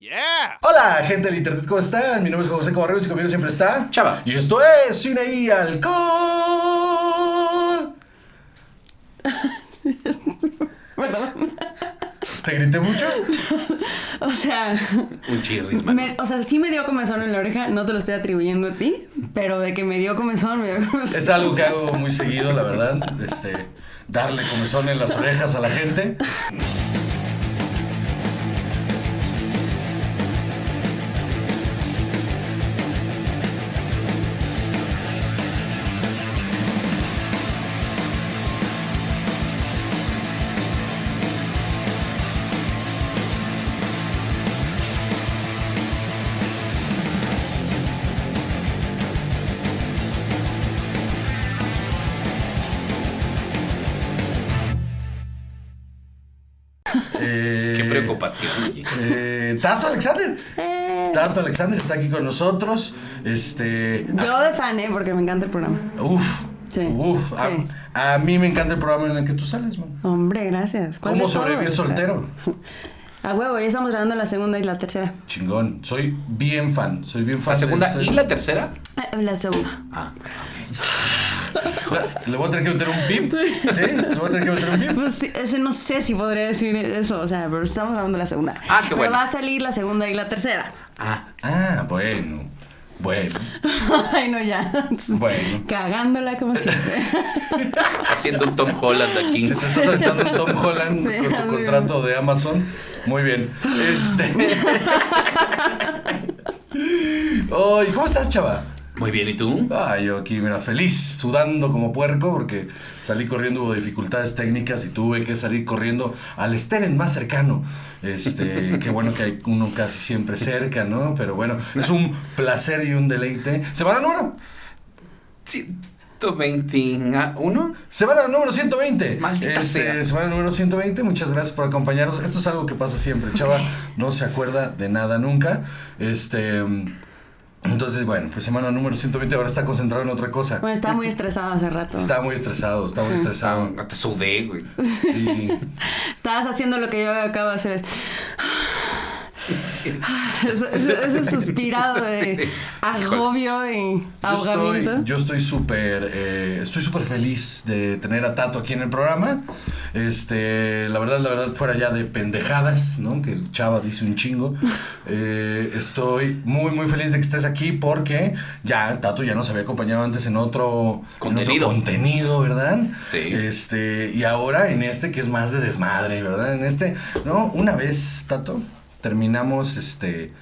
Yeah. Hola, gente del internet, ¿cómo están? Mi nombre es José Cobarreros y conmigo siempre está Chava. Y esto es Cine y Alcohol. Perdón. ¿Te grité mucho? O sea, Un chirris, me- o sea, sí me dio comezón en la oreja, no te lo estoy atribuyendo a ti, pero de que me dio comezón, me dio comezón. Es algo que hago muy seguido, la verdad. Este, darle comezón en las orejas a la gente. Tato Alexander. Eh, Tato Alexander está aquí con nosotros. Este. yo de fan, ¿eh? Porque me encanta el programa. Uf. Sí, Uf. A- sí. A, mí me encanta el programa en el que tú sales, man. Hombre, gracias. ¿Cuál ¿Cómo sobrevivir soltero? A huevo, ya estamos grabando la segunda y la tercera. Chingón. Soy bien fan. Soy bien fan. La de segunda ustedes. y la tercera. Eh, La segunda. Ah, Le voy a tener que meter un pip. ¿Sí? Le voy a tener que meter un pip. Pues sí, ese no sé si podría decir eso, o sea, pero estamos grabando la segunda. Ah, qué pero bueno. va a salir la segunda y la tercera. ah. Ah, bueno. Bueno. Ay, no, ya. Bueno. Cagándola como siempre. Haciendo un Tom Holland aquí. Si te estás aventando un Tom Holland Sí, con tu contrato de Amazon, muy bien. Este. Ay, ¿cómo estás, chava? Muy bien, ¿y tú? Ah, yo aquí, mira, feliz, sudando como puerco porque salí corriendo, hubo dificultades técnicas y tuve que salir corriendo al Steren más cercano. Este, qué bueno que hay uno casi siempre cerca, ¿no? Pero bueno, es un placer y un deleite. Semana número, 121. semana número 120. Maldita Este, sea. Semana número 120, muchas gracias por acompañarnos. Esto es algo que pasa siempre, chava, no se acuerda de nada nunca. Este... Entonces, bueno, pues semana número 120 ahora está concentrado en otra cosa. Bueno, estaba muy estresado hace rato. Está muy estresado, está muy estresado. Te sudé, güey. Sí. Estabas haciendo lo que yo acabo de hacer. Es... Sí. Ese, ese- ese suspirado de agobio y Yo ahogamiento. estoy, yo estoy súper, eh, estoy súper feliz de tener a Tato aquí en el programa. Este, la verdad, la verdad, fuera ya de pendejadas, ¿no? Que el Chava dice un chingo. Eh, estoy muy, muy feliz de que estés aquí porque ya Tato ya nos había acompañado antes en otro en Contenido. otro contenido, ¿verdad? Sí. Este, y ahora en este que es más de desmadre, ¿verdad? En este, ¿no? Una vez, Tato, terminamos este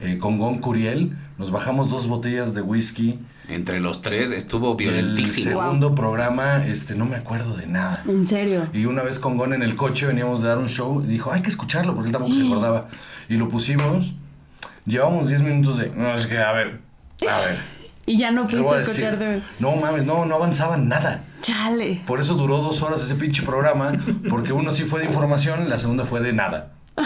eh, con Gon Curiel, nos bajamos dos botellas de whisky. Entre los tres estuvo El violentísimo. segundo programa, este, no me acuerdo de nada. En serio. Y una vez con Gon en el coche veníamos de dar un show y dijo, hay que escucharlo porque él tampoco se acordaba. Y lo pusimos. Llevamos 10 minutos de, no, es que, a ver, a ver. Y ya no ¿qué voy a pudiste decir? escucharte. No mames, no, no avanzaba nada. Chale. Por eso duró dos horas ese pinche programa, porque uno sí fue de información, la segunda fue de nada.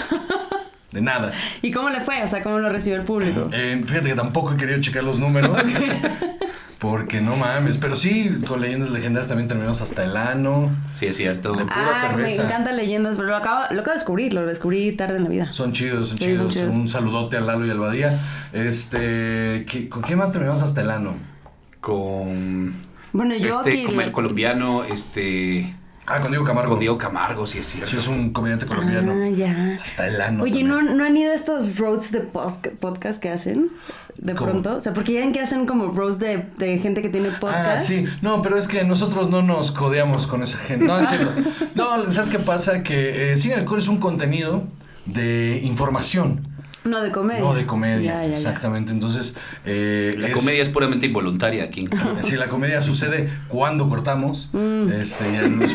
De nada. ¿Y cómo le fue? O sea, ¿cómo lo recibió el público? Eh, fíjate que tampoco he querido checar los números. Porque no mames. Pero sí, con leyendas legendarias también terminamos hasta el ano. Sí, es cierto. De- pura Ah, me encantan leyendas, pero lo acabo, lo acabo de descubrir, lo descubrí tarde en la vida. Son chidos, son Sí, chidos. son chidos. Un saludote a Lalo y al Badía. Este, ¿qué- ¿con quién más terminamos hasta el ano? Con. Bueno, yo este, aquí... con el colombiano, este. Ah, con Diego Camargo. Con Diego Camargo, sí es cierto. Sí, es un comediante colombiano. Ah, ya. Hasta el ano. Oye, ¿no. ¿no han ido a estos roads de podcast que hacen? De ¿Cómo? pronto. O sea, porque ya ven que hacen como roads de, de gente que tiene podcast. Ah, sí. No, pero es que nosotros no nos codeamos con esa gente. No, es cierto. No, ¿sabes qué pasa? Que eh, Cine Alcohol es un contenido de información. No, de comedia. No de comedia, Ya, ya, ya. exactamente. Entonces, eh, La es- comedia es puramente involuntaria aquí. Si la comedia sucede cuando cortamos, Mm. este, ya nos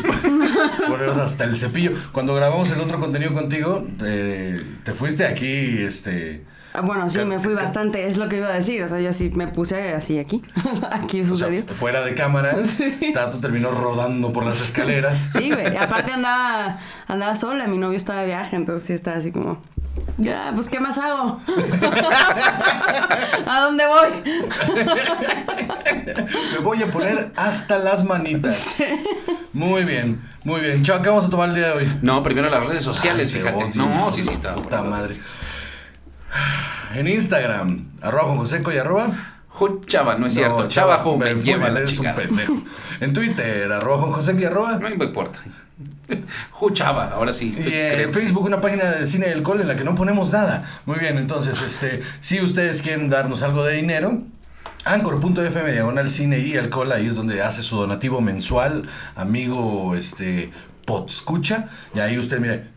ponemos hasta el cepillo. Cuando grabamos el otro contenido contigo, eh, te fuiste aquí, este, Ah, bueno, sí, me fui bastante, es lo que iba a decir. O sea, yo sí me puse así aquí. aquí o sea, sucedió. fuera de cámara. Tato terminó rodando por las escaleras. Sí, güey. Aparte andaba, andaba sola, mi novio estaba de viaje, entonces sí estaba así como. Ya, pues ¿qué más hago? ¿A dónde voy? Me voy a poner hasta las manitas. Muy bien, muy bien. Chao, ¿qué vamos a tomar el día de hoy? No, primero las redes sociales, Ay, fíjate. odio, no, sí, sí, está. Puta madre. En Instagram, arroba Juan Joseco y arroba. Chava, no es cierto. No, Chava, me, lleva la eres un chica. pendejo. En Twitter, arroba Juan Joseco y arroba. No me importa. Ju Chava, ahora sí. Y en Facebook una página de cine y alcohol en la que no ponemos nada. Muy bien, entonces, este, si ustedes quieren darnos algo de dinero, Anchor.fm diagonal cine y alcohol, ahí es donde hace su donativo mensual, amigo, este, pot escucha, y ahí usted, mire,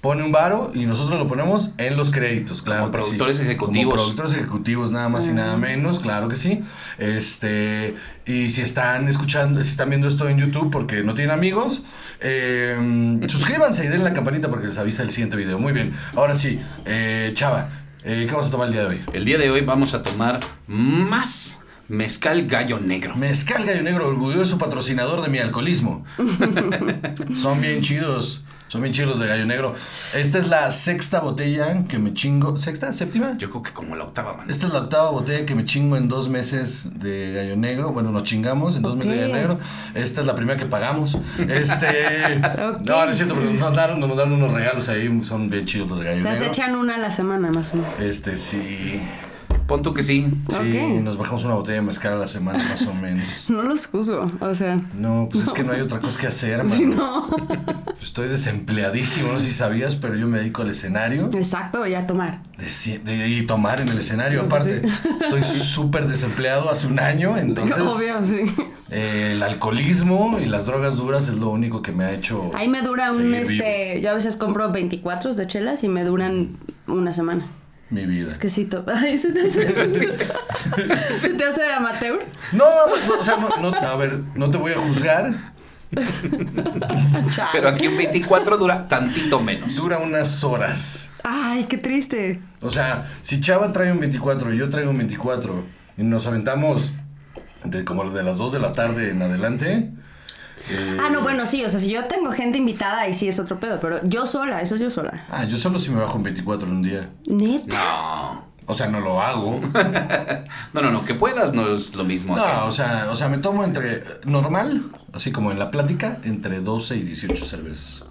pone un varo y nosotros lo ponemos en los créditos, claro. Como que sí. productores ejecutivos. Como productores ejecutivos, nada más y nada menos, claro que sí. Este, y si están escuchando, si están viendo esto en YouTube porque no tienen amigos, eh, suscríbanse y den la campanita porque les avisa el siguiente video. Muy bien, ahora sí, eh, Chava, eh, ¿qué vamos a tomar el día de hoy? El día de hoy vamos a tomar más mezcal gallo negro. Mezcal Gallo Negro, orgulloso patrocinador de mi alcoholismo. Son bien chidos. Son bien chidos de Gallo Negro. Esta es la sexta botella que me chingo. ¿Sexta? ¿Séptima? Yo creo que como la octava, man. Esta es la octava botella que me chingo en dos meses de Gallo Negro. Bueno, nos chingamos en dos meses de. Gallo Negro. Esta es la primera que pagamos. Este. No, no es cierto, pero nos mandaron, nos mandaron unos regalos ahí. Son bien chidos los de Gallo O sea, se Negro. echan una a la semana más o menos. Este, sí. Pon tú que sí. Sí, nos bajamos una botella de mezcal a la semana, más o menos. No los juzgo, o sea. No, pues es que no hay otra cosa que hacer, Sí, mano. no. Estoy desempleadísimo, no sé si sabías, pero yo me dedico al escenario Exacto, ya tomar. de ci- de- y tomar en el escenario. Sí. Aparte, estoy súper desempleado hace un año, entonces Obvio, sí. eh, el alcoholismo y las drogas duras es lo único que me ha hecho. Ahí me dura un, seguir vivo. este, yo a veces compro 24 de chelas y me duran una semana. Mi vida. Es que sí, Ay, se te hace, se te hace de amateur. No, no, o sea, no, no, a ver, no te voy a juzgar. Pero aquí en 24 dura tantito menos. Dura unas horas. Ay, qué triste. O sea, si Chava trae un 24 y yo traigo un 24 y nos aventamos de como de las 2 de la tarde en adelante. Eh, Ah, no, bueno, sí, o sea, si yo tengo gente invitada, ahí sí es otro pedo, pero yo sola, eso es yo sola. Ah, yo solo si me bajo un 24 en un día. Neta. No. O sea, no lo hago. No, no, no. Que puedas no es lo mismo. No, acá. o sea, o sea, me tomo entre normal, así como en la plática, entre 12 y 18 cervezas.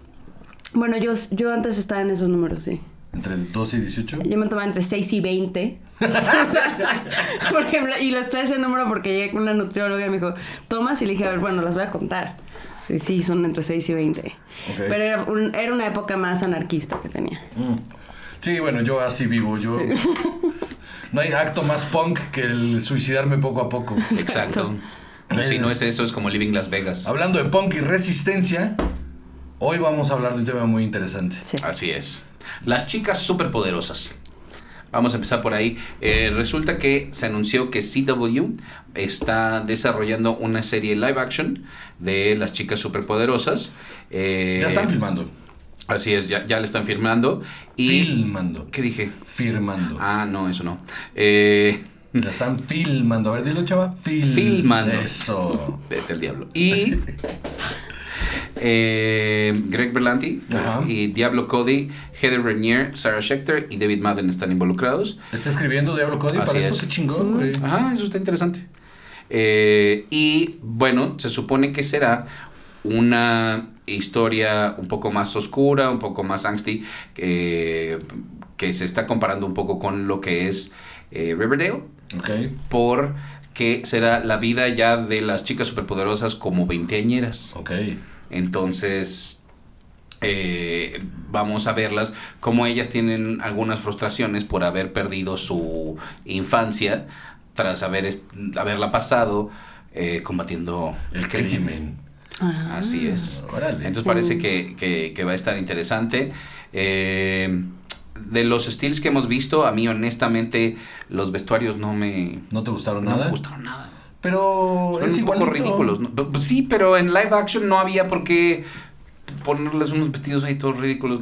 Bueno, yo, yo antes estaba en esos números, sí. Entre 12 y 18. Yo me tomaba entre 6 y 20. Por ejemplo, y les trae ese número porque llegué con una nutrióloga y me dijo, tomas y le dije, a ver, bueno, las voy a contar. Y sí, son entre 6 y 20. Ok. Pero era, un- era una época más anarquista que tenía. Mm. Sí, bueno, yo así vivo. Yo no hay acto más punk que el suicidarme poco a poco. Exacto. Pero si no es eso, es como Living Las Vegas. Hablando de punk y resistencia, hoy vamos a hablar de un tema muy interesante. Sí. Así es. Las chicas superpoderosas. Vamos a empezar por ahí. Eh, resulta que se anunció que CW está desarrollando una serie live action de las chicas superpoderosas. Eh, Ya están filmando. Así es, ya, ya le están filmando. Y, Filmando. ¿Qué dije? Firmando. Ah, no, eso no. Eh, La están filmando. A ver, dilo, chava. Fil- Filmando. Eso. Vete al diablo. Y eh, Greg Berlanti Ajá. y Diablo Cody, Heather Renier, Sarah Schechter y David Madden están involucrados. Está escribiendo Diablo Cody Así para eso. es. Qué chingón, güey. Ajá, eso está interesante. Eh, y bueno, se supone que será una historia un poco más oscura, un poco más angsty, eh, que se está comparando un poco con lo que es eh, Riverdale, Ok. porque será la vida ya de las chicas superpoderosas como veinteañeras. Ok. Entonces, eh, vamos a verlas como ellas tienen algunas frustraciones por haber perdido su infancia tras haber haberla pasado eh, combatiendo El crimen. Ah. Así es. Órale. Entonces parece que, que- que va a estar interesante. Eh, de los styles que hemos visto, a mí honestamente los vestuarios no me, ¿No te gustaron no nada? me gustaron nada. Pero Son es un poco igualito. ridículos. ¿no? Pues Sí, pero en live action no había por qué ponerles unos vestidos ahí todos ridículos.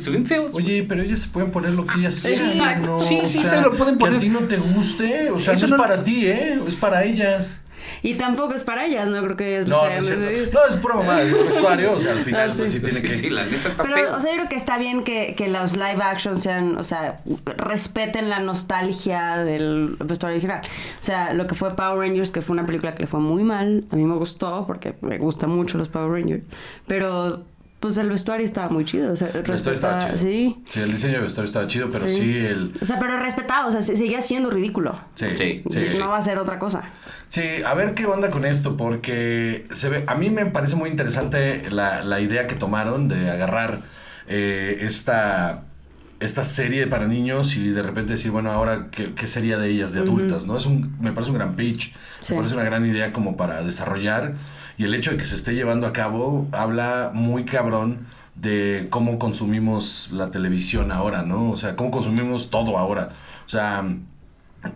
Se ven- feos. Oye, pero ellas se pueden poner lo que ellas quieran. Exacto. ¿no? Sí, O sí, sea, se lo pueden Que a poner. ti no te guste, o sea, Eso no es no- para ti, ¿eh? Es para ellas. Y tampoco es para ellas, no creo que ellas No, no les es. No, es pura mamá, es vestuario, o sea, al final Ah, pues sí. sí tiene Sí, que... sí, la neta está feo. Pero, o sea, yo creo que está bien que, que los live action sean, o sea, respeten la nostalgia del vestuario original. O sea, lo que fue Power Rangers, que fue una película que le fue muy mal, a mí me gustó porque me gustan mucho los Power Rangers, pero pues el vestuario estaba muy chido. O sea, El vestuario estaba chido. Sí. Sí, el diseño de vestuario estaba chido, pero sí, el... O sea, pero respetado, o sea, se- seguía siendo ridículo. Sí, Sí, sí. sí. No va a ser otra cosa. Sí, a ver qué onda con esto, porque se ve, a mí me parece muy interesante la, la idea que tomaron de agarrar eh, esta, esta serie para niños y de repente decir, bueno, ahora qué, qué sería de ellas de adultas, ¿no? Es un, me parece un gran pitch, Sí. me parece una gran idea como para desarrollar y el hecho de que se esté llevando a cabo habla muy cabrón de cómo consumimos la televisión ahora, ¿no? O sea, cómo consumimos todo ahora. O sea,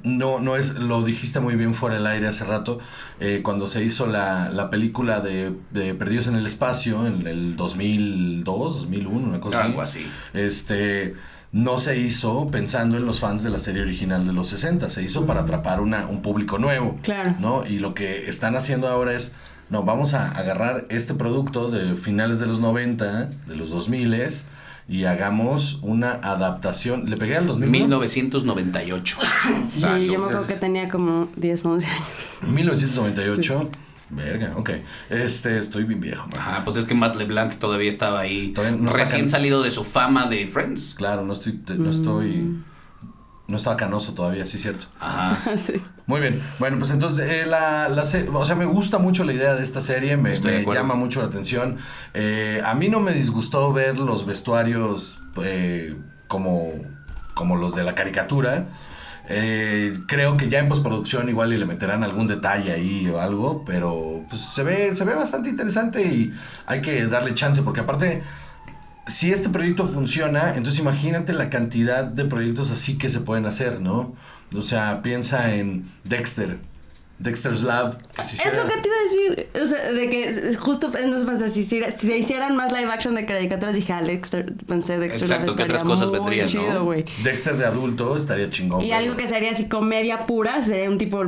no, no es, lo dijiste muy bien fuera del aire hace rato, eh, cuando se hizo la, la película de, de Perdidos en el Espacio, en el 2002, 2001, una cosa Algo así. Este, no se hizo pensando en los fans de la serie original de los 60, se hizo para atrapar una, un público nuevo. Claro. ¿no? Y lo que están haciendo ahora es, no, vamos a agarrar este producto de finales de los 90, de los 2000 y hagamos una adaptación. ¿Le pegué al 2000? 1998. Sí, yo me acuerdo que tenía como 10, 11 años. 1998. Verga, ok. Este, estoy bien viejo. man. Ajá, pues es que Matt LeBlanc todavía estaba ahí, Todavía no está recién can- salido de su fama de Friends. Claro, no estoy, te- no estoy, no estaba canoso todavía, sí cierto. Ajá. sí. Muy bien, bueno, pues entonces eh, la, la se- o sea, me gusta mucho la idea de esta serie, me, llama mucho la atención. Eh, a mí no me disgustó ver los vestuarios eh, como, como los de la caricatura. Eh, creo que ya en postproducción igual y le meterán algún detalle ahí o algo, pero pues se ve, se ve bastante interesante y hay que darle chance, porque aparte, si este proyecto funciona, entonces imagínate la cantidad de proyectos así que se pueden hacer, ¿no? O sea, piensa en Dexter, Dexter's Lab. que se Es lo que te iba a decir. O sea, de que justo no pasa, si, hiciera- si se hicieran más live action de caricaturas, dije, ah, Dexter, pensé Dexter Exacto, Lab ¿qué otras estaría cosas muy vendrían, no? chido, güey. Dexter de adulto estaría chingón. Y pero- algo que sería así comedia pura, sería un tipo,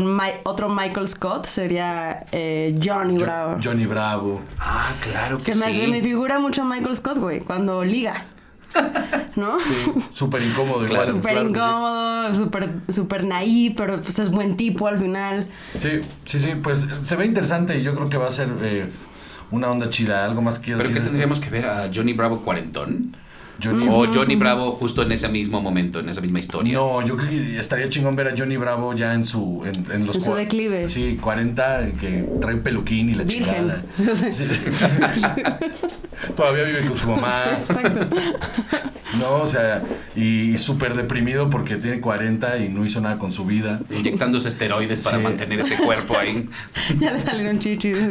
otro Michael Scott, sería eh, Johnny Jo- Bravo. Johnny Bravo. Ah, claro que Se me, sí. se me figura mucho a Michael Scott, güey, cuando liga. ¿No? Súper incómodo igual. Súper claro sí. incómodo, súper super naif, pero pues es buen tipo al final. Sí, sí, sí, pues se ve interesante y yo creo que va a ser eh, una onda chida. Algo más que ¿Pero qué tendríamos que ver a Johnny Bravo cuarentón? Johnny... O Johnny Bravo justo en ese mismo momento, en esa misma historia. No, yo creo que estaría chingón ver a Johnny Bravo ya en su en, en los En su declive. Sí, 40 que trae un peluquín y la Virgen. chingada. Sí. Todavía vive con su mamá. Exacto. No, o sea, y, y súper deprimido porque tiene 40 y no hizo nada con su vida. Inyectándose esteroides para Sí. mantener ese cuerpo ahí. ya le salieron chichis.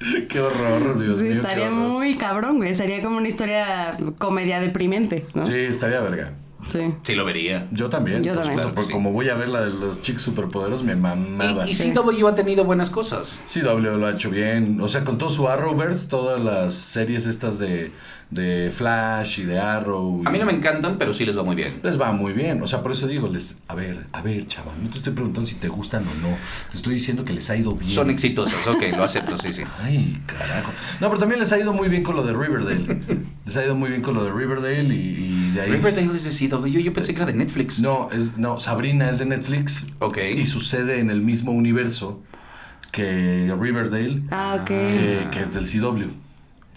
Qué horror, Dios Sí, mío. estaría muy cabrón, güey. Sería como una historia comedia deprimente, ¿no? Sí, estaría verga. Sí. Sí, lo vería. Yo también. Yo también. Claro que porque sí. como voy a ver la de los chicos superpoderos, me mamaba. Y, y CW ha tenido buenas cosas. CW lo ha hecho bien. O sea, con todo su Arrowverse, todas las series estas de, de Flash y de Arrow. y- A mí no me encantan, pero sí les va muy bien. Les va muy bien. O sea, por eso digo, les, a ver, a ver, chaval, no te estoy preguntando si te gustan o no. Te estoy diciendo que les ha ido bien. Son exitosos, ok, lo acepto, sí, sí. Ay, carajo. No, pero también les ha ido muy bien con lo de Riverdale. les ha ido muy bien con lo de Riverdale y, y de ahí. Riverdale es de CW, yo pensé que era de Netflix. No, es, no, Sabrina es de Netflix. Ok. Y sucede en el mismo universo que Riverdale, Ah, ok. que, que es del CW.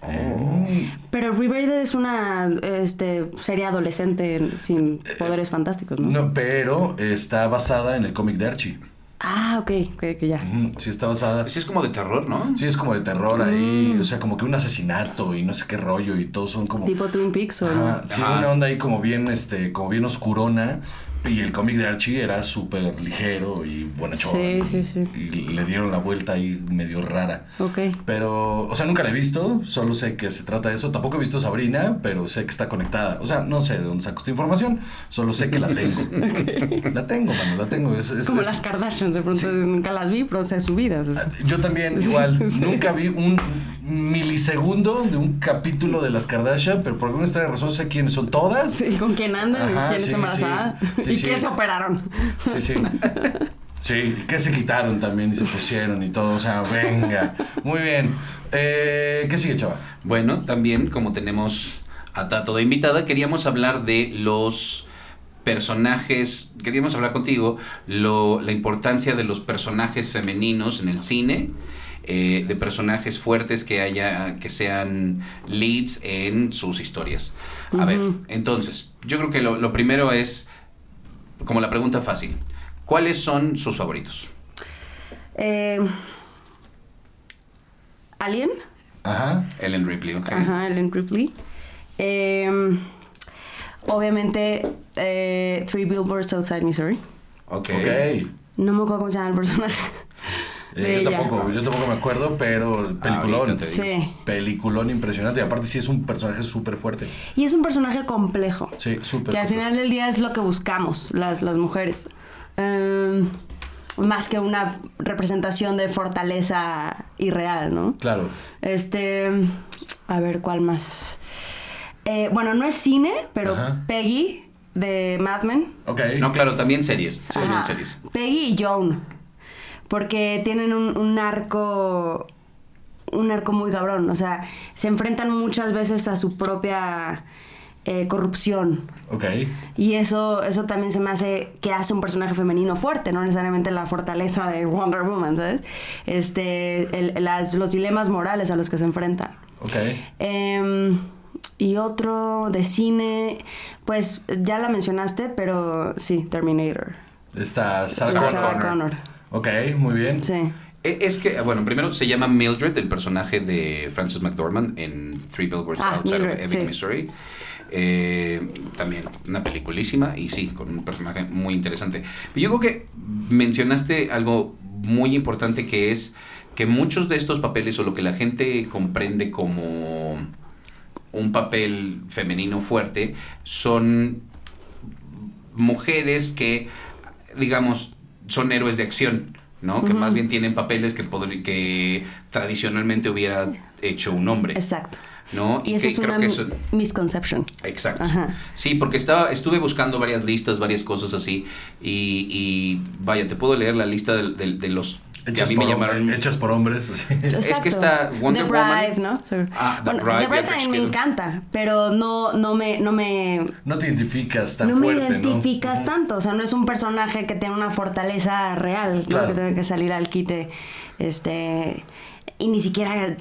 Oh. Pero Riverdale es una este, serie adolescente sin poderes fantásticos, ¿no? No, pero está basada en el cómic de Archie. Ah, ok, ok, que ya. Sí, está basada. Sí, es como de terror, ¿no? Sí, es como de terror ahí. O sea, como que un asesinato y no sé qué rollo y todos son como. Tipo Twin Peaks o... Ajá, sí, una onda ahí como bien, este, como bien oscurona. Y el cómic de Archie era súper ligero y bonachón. Sí, y- sí, sí. Y le dieron la vuelta ahí medio rara. Ok. Pero, o sea, nunca la he visto, solo sé que se trata de eso. Tampoco he visto Sabrina, pero sé que está conectada. O sea, no sé de dónde saco esta información, solo sé que la tengo. La tengo, mano, la tengo. Es- es- Como es- las Kardashians, de pronto nunca las vi, pero sé su vida. o sea, Yo también, igual, nunca vi un milisegundo de un capítulo de las Kardashian, pero por alguna extraña razón sé quiénes son todas. Sí, con quién andan, Ajá, quién sí, está embarazada sí. Sí, y sí. se operaron. Sí, sí. Sí, que se quitaron también y se pusieron y todo. O sea, venga. Muy bien. Eh, ¿Qué sigue, chaval? Bueno, también como tenemos a Tato de invitada, queríamos hablar de los personajes, queríamos hablar contigo, lo, la importancia de los personajes femeninos en el cine eh, de personajes fuertes que haya, que sean leads en sus historias. A ver, entonces, yo creo que lo, lo primero es como la pregunta fácil. ¿Cuáles son sus favoritos? Eh, Alien. Ajá. Ellen Ripley, ok. Ajá, Ellen Ripley. Eh, obviamente, eh, Three Billboards Outside Missouri. Ok. Ok. No me acuerdo cómo se llama el personaje. Eh, yo tampoco, yo tampoco me acuerdo, pero peliculón. Ahorita te digo. Sí. Peliculón impresionante. Y aparte sí es un personaje súper fuerte. Y es un personaje complejo. Sí, súper. Que al final del día es lo que buscamos, las, las mujeres. Em, más que una representación de fortaleza irreal, ¿no? Claro. Este. A ver, ¿cuál más? Eh, bueno, no es cine, pero Ajá. Peggy de Mad Men. Ok. No, claro, también series. Sí, también series. Peggy y Joan. Porque tienen un, un arco. Un arco muy cabrón. O sea, se enfrentan muchas veces a su propia eh, corrupción. Ok. Y eso, eso también se me hace que hace un personaje femenino fuerte, no necesariamente la fortaleza de Wonder Woman, ¿sabes? Este, el- las- los dilemas morales a los que se enfrentan. Ok. Em, y otro de cine, pues ya la mencionaste, pero sí, Terminator. Está Sarah Sarah Connor. Connor. Ok, muy bien. Sí. E- Es que, bueno, primero se llama Mildred, el personaje de Frances McDormand en Three Billboards Ah, Outside Mildred, of Ebbing, sí. Missouri. Eh, también una peliculísima y sí, con un personaje muy interesante. Pero yo creo que mencionaste algo muy importante que es que muchos de estos papeles o lo que la gente comprende como un papel femenino fuerte son mujeres que, digamos, son héroes de acción, ¿no? Que más bien tienen papeles que, que tradicionalmente hubiera hecho un hombre, Exacto. ¿no? Y esa que es una que eso- misconception. Exacto. Ajá. Sí, porque estaba, estuve buscando varias listas, varias cosas así, y, y vaya, te puedo leer la lista de, de- de los que a Hechas mí por, me llamaron... hom- hechas por hombres. así. Es que está Wonder The Bride, Woman. ¿no? So- Ah, The bueno, Bride, The Bride también me encanta, pero no, no me, no me, No te identificas tan no me fuerte, ¿no? identificas tanto. O sea, no es un personaje que tiene una fortaleza real, ¿no? Claro. Que tiene que salir al quite. Este. Y ni siquiera.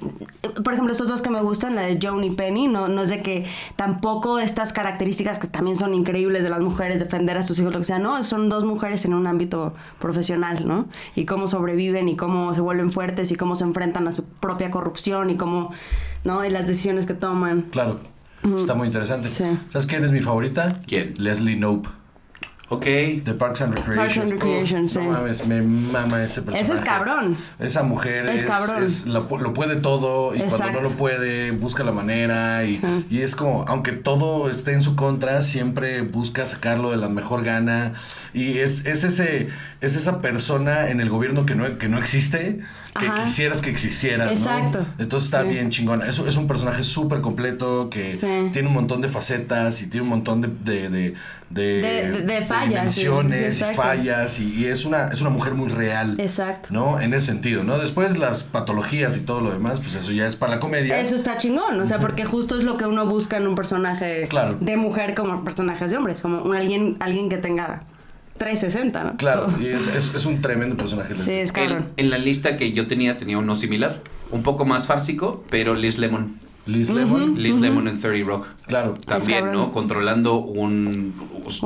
Por ejemplo, estos dos que me gustan, la de Joan y Penny, no, no es de que tampoco estas características que también son increíbles de las mujeres, defender a sus hijos, lo que sea, no, son dos mujeres en un ámbito profesional, ¿no? Y cómo sobreviven y cómo se vuelven fuertes y cómo se enfrentan a su propia corrupción y cómo, ¿no? Y las decisiones que toman. Claro. Está muy interesante. Sí. ¿Sabes quién es mi favorita? ¿Quién? Leslie Knope. Ok. De Parks and Recreation. Parks and Recreation, sí. No mames, me mama ese personaje. Ese es cabrón. Esa mujer Es es, cabrón. es- lo, lo puede todo y cuando Exacto. no lo puede busca la manera y, Sí. y es como, aunque todo esté en su contra, siempre busca sacarlo de la mejor gana y es, es ese es esa persona en el gobierno que no, que no existe, que Ajá. quisieras que existiera, ¿no? Exacto. Entonces está Sí. bien chingona. Es, es un personaje súper completo que Sí. tiene un montón de facetas y tiene un montón de, de, de, de- De- de- de fallas, sí, dimensiones sí, y fallas y, y es una es una mujer muy real. Exacto. ¿No? En ese sentido, ¿no? Después las patologías y todo lo demás, pues eso ya es para la comedia. Eso está chingón, o sea, porque justo es lo que uno busca en un personaje Claro. de mujer como personajes de hombres, como un alguien, alguien que tenga 360, ¿no? Claro, y es, es, es un tremendo personaje. Sí, es En, en la lista que yo tenía, tenía uno similar. Un poco más fársico, pero Liz Lemon. Liz Lemon, Liz Lemon en 30 Rock. claro. También. ¿no? Controlando un...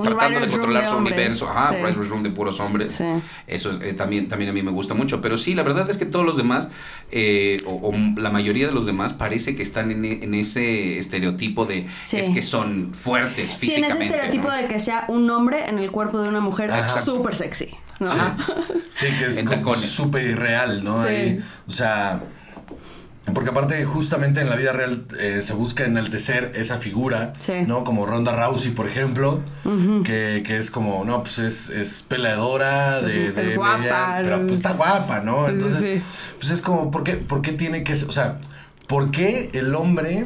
tratando de controlar de su hombres. universo. Ajá, Sí. writer's room de puros hombres. Sí. Eso eh, también, también a mí me gusta mucho. Pero sí, la verdad es que todos los demás, eh, o, o la mayoría de los demás, parece que están en, en ese estereotipo de... Sí. Es que son fuertes Sí, en físicamente. ese estereotipo ¿no? de que sea un hombre en el cuerpo de una mujer súper sexy, ¿no? Sí. Sí, que es súper irreal, ¿no? Sí. Ahí, o sea, porque aparte justamente en la vida real eh, se busca enaltecer esa figura, Sí. ¿no? Como Ronda Rousey, por ejemplo, que, que es como, no, pues es, es peleadora Es- de, es de guapa, media- pero pues está guapa, ¿no? Entonces, sí. pues es como, ¿por qué, ¿por qué tiene que ser, o sea, ¿por qué el hombre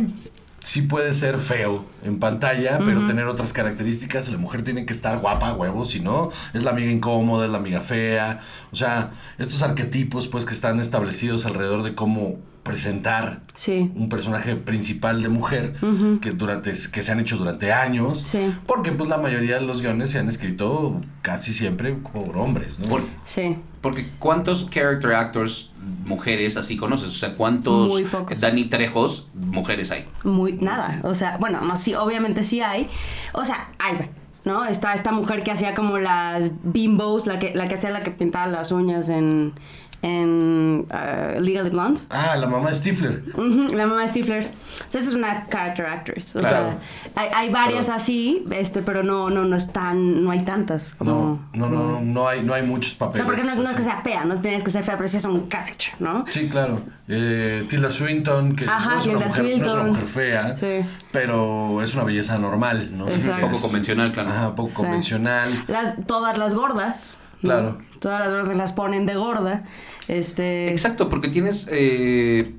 sí puede ser feo en pantalla, pero tener otras características. La mujer tiene que estar guapa, huevo, si no, es la amiga incómoda, es la amiga fea. O sea, estos arquetipos, pues, que están establecidos alrededor de cómo presentar Sí. un personaje principal de mujer que durante que se han hecho durante años Sí. porque pues la mayoría de los guiones se han escrito casi siempre por hombres ¿no? Por- Sí. Porque ¿cuántos character actors mujeres así conoces? O sea, ¿cuántos Muy pocos. Dani Trejos mujeres hay? Muy, nada. O sea, bueno, no, sí, obviamente sí hay. O sea, hay, ¿no? Está esta mujer que hacía como las bimbos, la que, la que hacía la que pintaba las uñas en, en uh, Legally Blonde. Ah, la mamá de Stifler. Ujú, la mamá de Stifler. O sea, esa es una character actress. O Claro. sea, hay, hay varias así, este, pero no, no, no están, no hay tantas. Como, No, no, no, no hay, no hay muchos O papeles. sea, porque no, es- no es que sea fea, no tienes que ser fea, pero sí es un character, ¿no? Sí, claro. Eh, Tilda Swinton, que Ajá, no, es una Tilda mujer, no es una Swinton. mujer fea, Sí. pero es una belleza normal, ¿no? Exacto. Poco convencional, claro. Ajá, poco Sí. convencional. Las, todas las gordas. ¿No? Claro. Todas las se las ponen de gorda. Este. Exacto, porque tienes eh,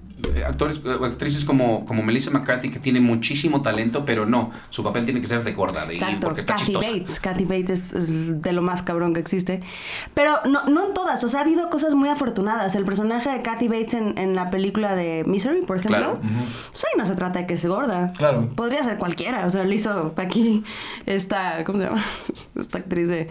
actores o actrices como, como Melissa McCarthy que tiene muchísimo talento, pero no, su papel tiene que ser de gorda, de Exacto, porque está Kathy chistosa. Bates. Kathy Bates es, es de lo más cabrón que existe. Pero no, no en todas, o sea, ha habido cosas muy afortunadas. El personaje de Kathy Bates en, en la película de Misery, por ejemplo, Claro. pues ahí no se trata de que es gorda. Claro. Podría ser cualquiera, o sea, le hizo aquí esta, ¿cómo se llama? Esta actriz de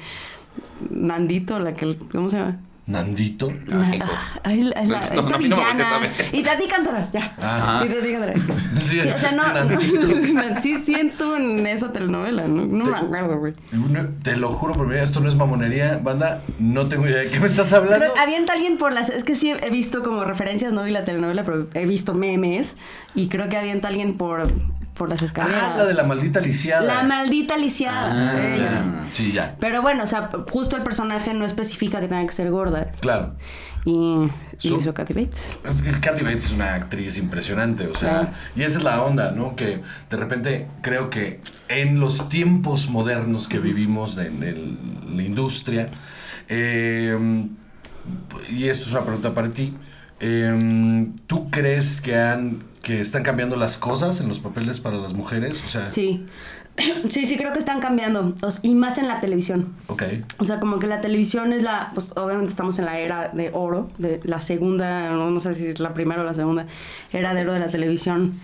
Nandito, la que, ¿cómo se llama? Nandito. Ah. Ah, ay, la- la- No, esta no villana. Y Tati Cantora, ya. Ajá. Y Tati Cantora. Sí, Sí, o sea, no, Nandito. sí, sí estuvo en esa telenovela, no, no Sí. me acuerdo, güey. Te lo juro, por mi vida, esto no es mamonería. Banda, no tengo idea de qué me estás hablando. Pero avienta alguien por las... Es que sí he visto como referencias, no vi la telenovela, pero he visto memes. Y creo que avienta alguien por, por las escaleras. ah, la de la maldita lisiada. La maldita lisiada. Ah, ya. Sí, ya. Pero bueno, o sea, justo el personaje no especifica que tenga que ser gorda. Claro. Y, y hizo Kathy Bates. Kathy Bates es una actriz impresionante, o sea, Claro. y esa es la onda, ¿no? Que de repente creo que en los tiempos modernos que vivimos en el- la industria, eh, y esto es una pregunta para ti, eh, ¿tú crees que han que están cambiando las cosas en los papeles para las mujeres? O sea, Sí. Sí, sí, creo que están cambiando. Y más en la televisión. ok, O sea, como que la televisión es la, pues obviamente estamos en la era de oro, de la segunda, no, no sé si es la primera o la segunda, era de oro de la televisión.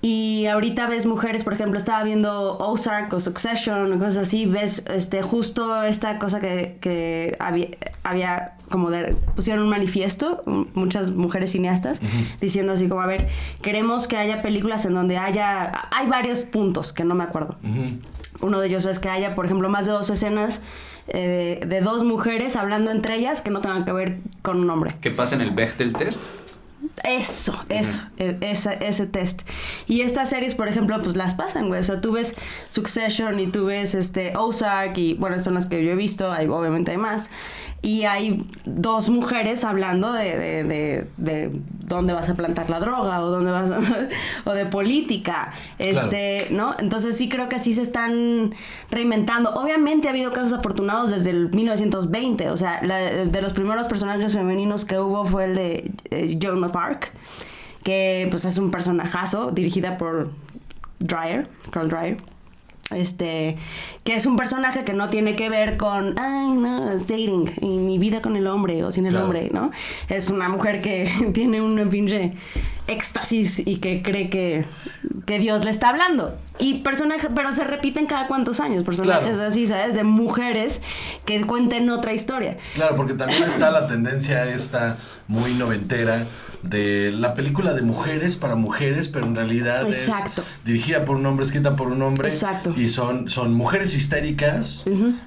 Y ahorita ves mujeres, por ejemplo, estaba viendo Ozark o Succession o cosas así, ves este justo esta cosa que, que había, había como de, pusieron un manifiesto, muchas mujeres cineastas, diciendo así como, a ver, queremos que haya películas en donde haya, hay varios puntos que no me acuerdo. Ujú. Uno de ellos es que haya, por ejemplo, más de dos escenas eh, de dos mujeres hablando entre ellas que no tengan que ver con un hombre. ¿Qué pasa en el Bechtel test? Eso, eso, e- ese, ese test. Y estas series, por ejemplo, pues las pasan, güey. O sea, tú ves Succession y tú ves este Ozark y, bueno, son las que yo he visto, hay, obviamente hay más. Y hay dos mujeres hablando de, de, de, de dónde vas a plantar la droga o dónde vas a- o de política. Este, ¿no? Entonces sí creo que sí se están reinventando. Obviamente ha habido casos afortunados desde el 1920. O sea, la- de los primeros personajes femeninos que hubo fue el de eh, Joan of Arc, que pues es un personajazo dirigida por Dreyer, Carl Dreyer. Este, que es un personaje que no tiene que ver con, ay, no, dating, y mi vida con el hombre o sin el Claro. hombre, ¿no? Es una mujer que tiene un pinche éxtasis y que cree que, que Dios le está hablando. Y personaje, pero se repiten cada cuantos años, personajes Claro. así, ¿sabes? De mujeres que cuenten otra historia. Claro, porque también está la tendencia esta muy noventera de la película de mujeres para mujeres, pero en realidad Exacto. es dirigida por un hombre, escrita por un hombre. Exacto. Y son, son mujeres histéricas,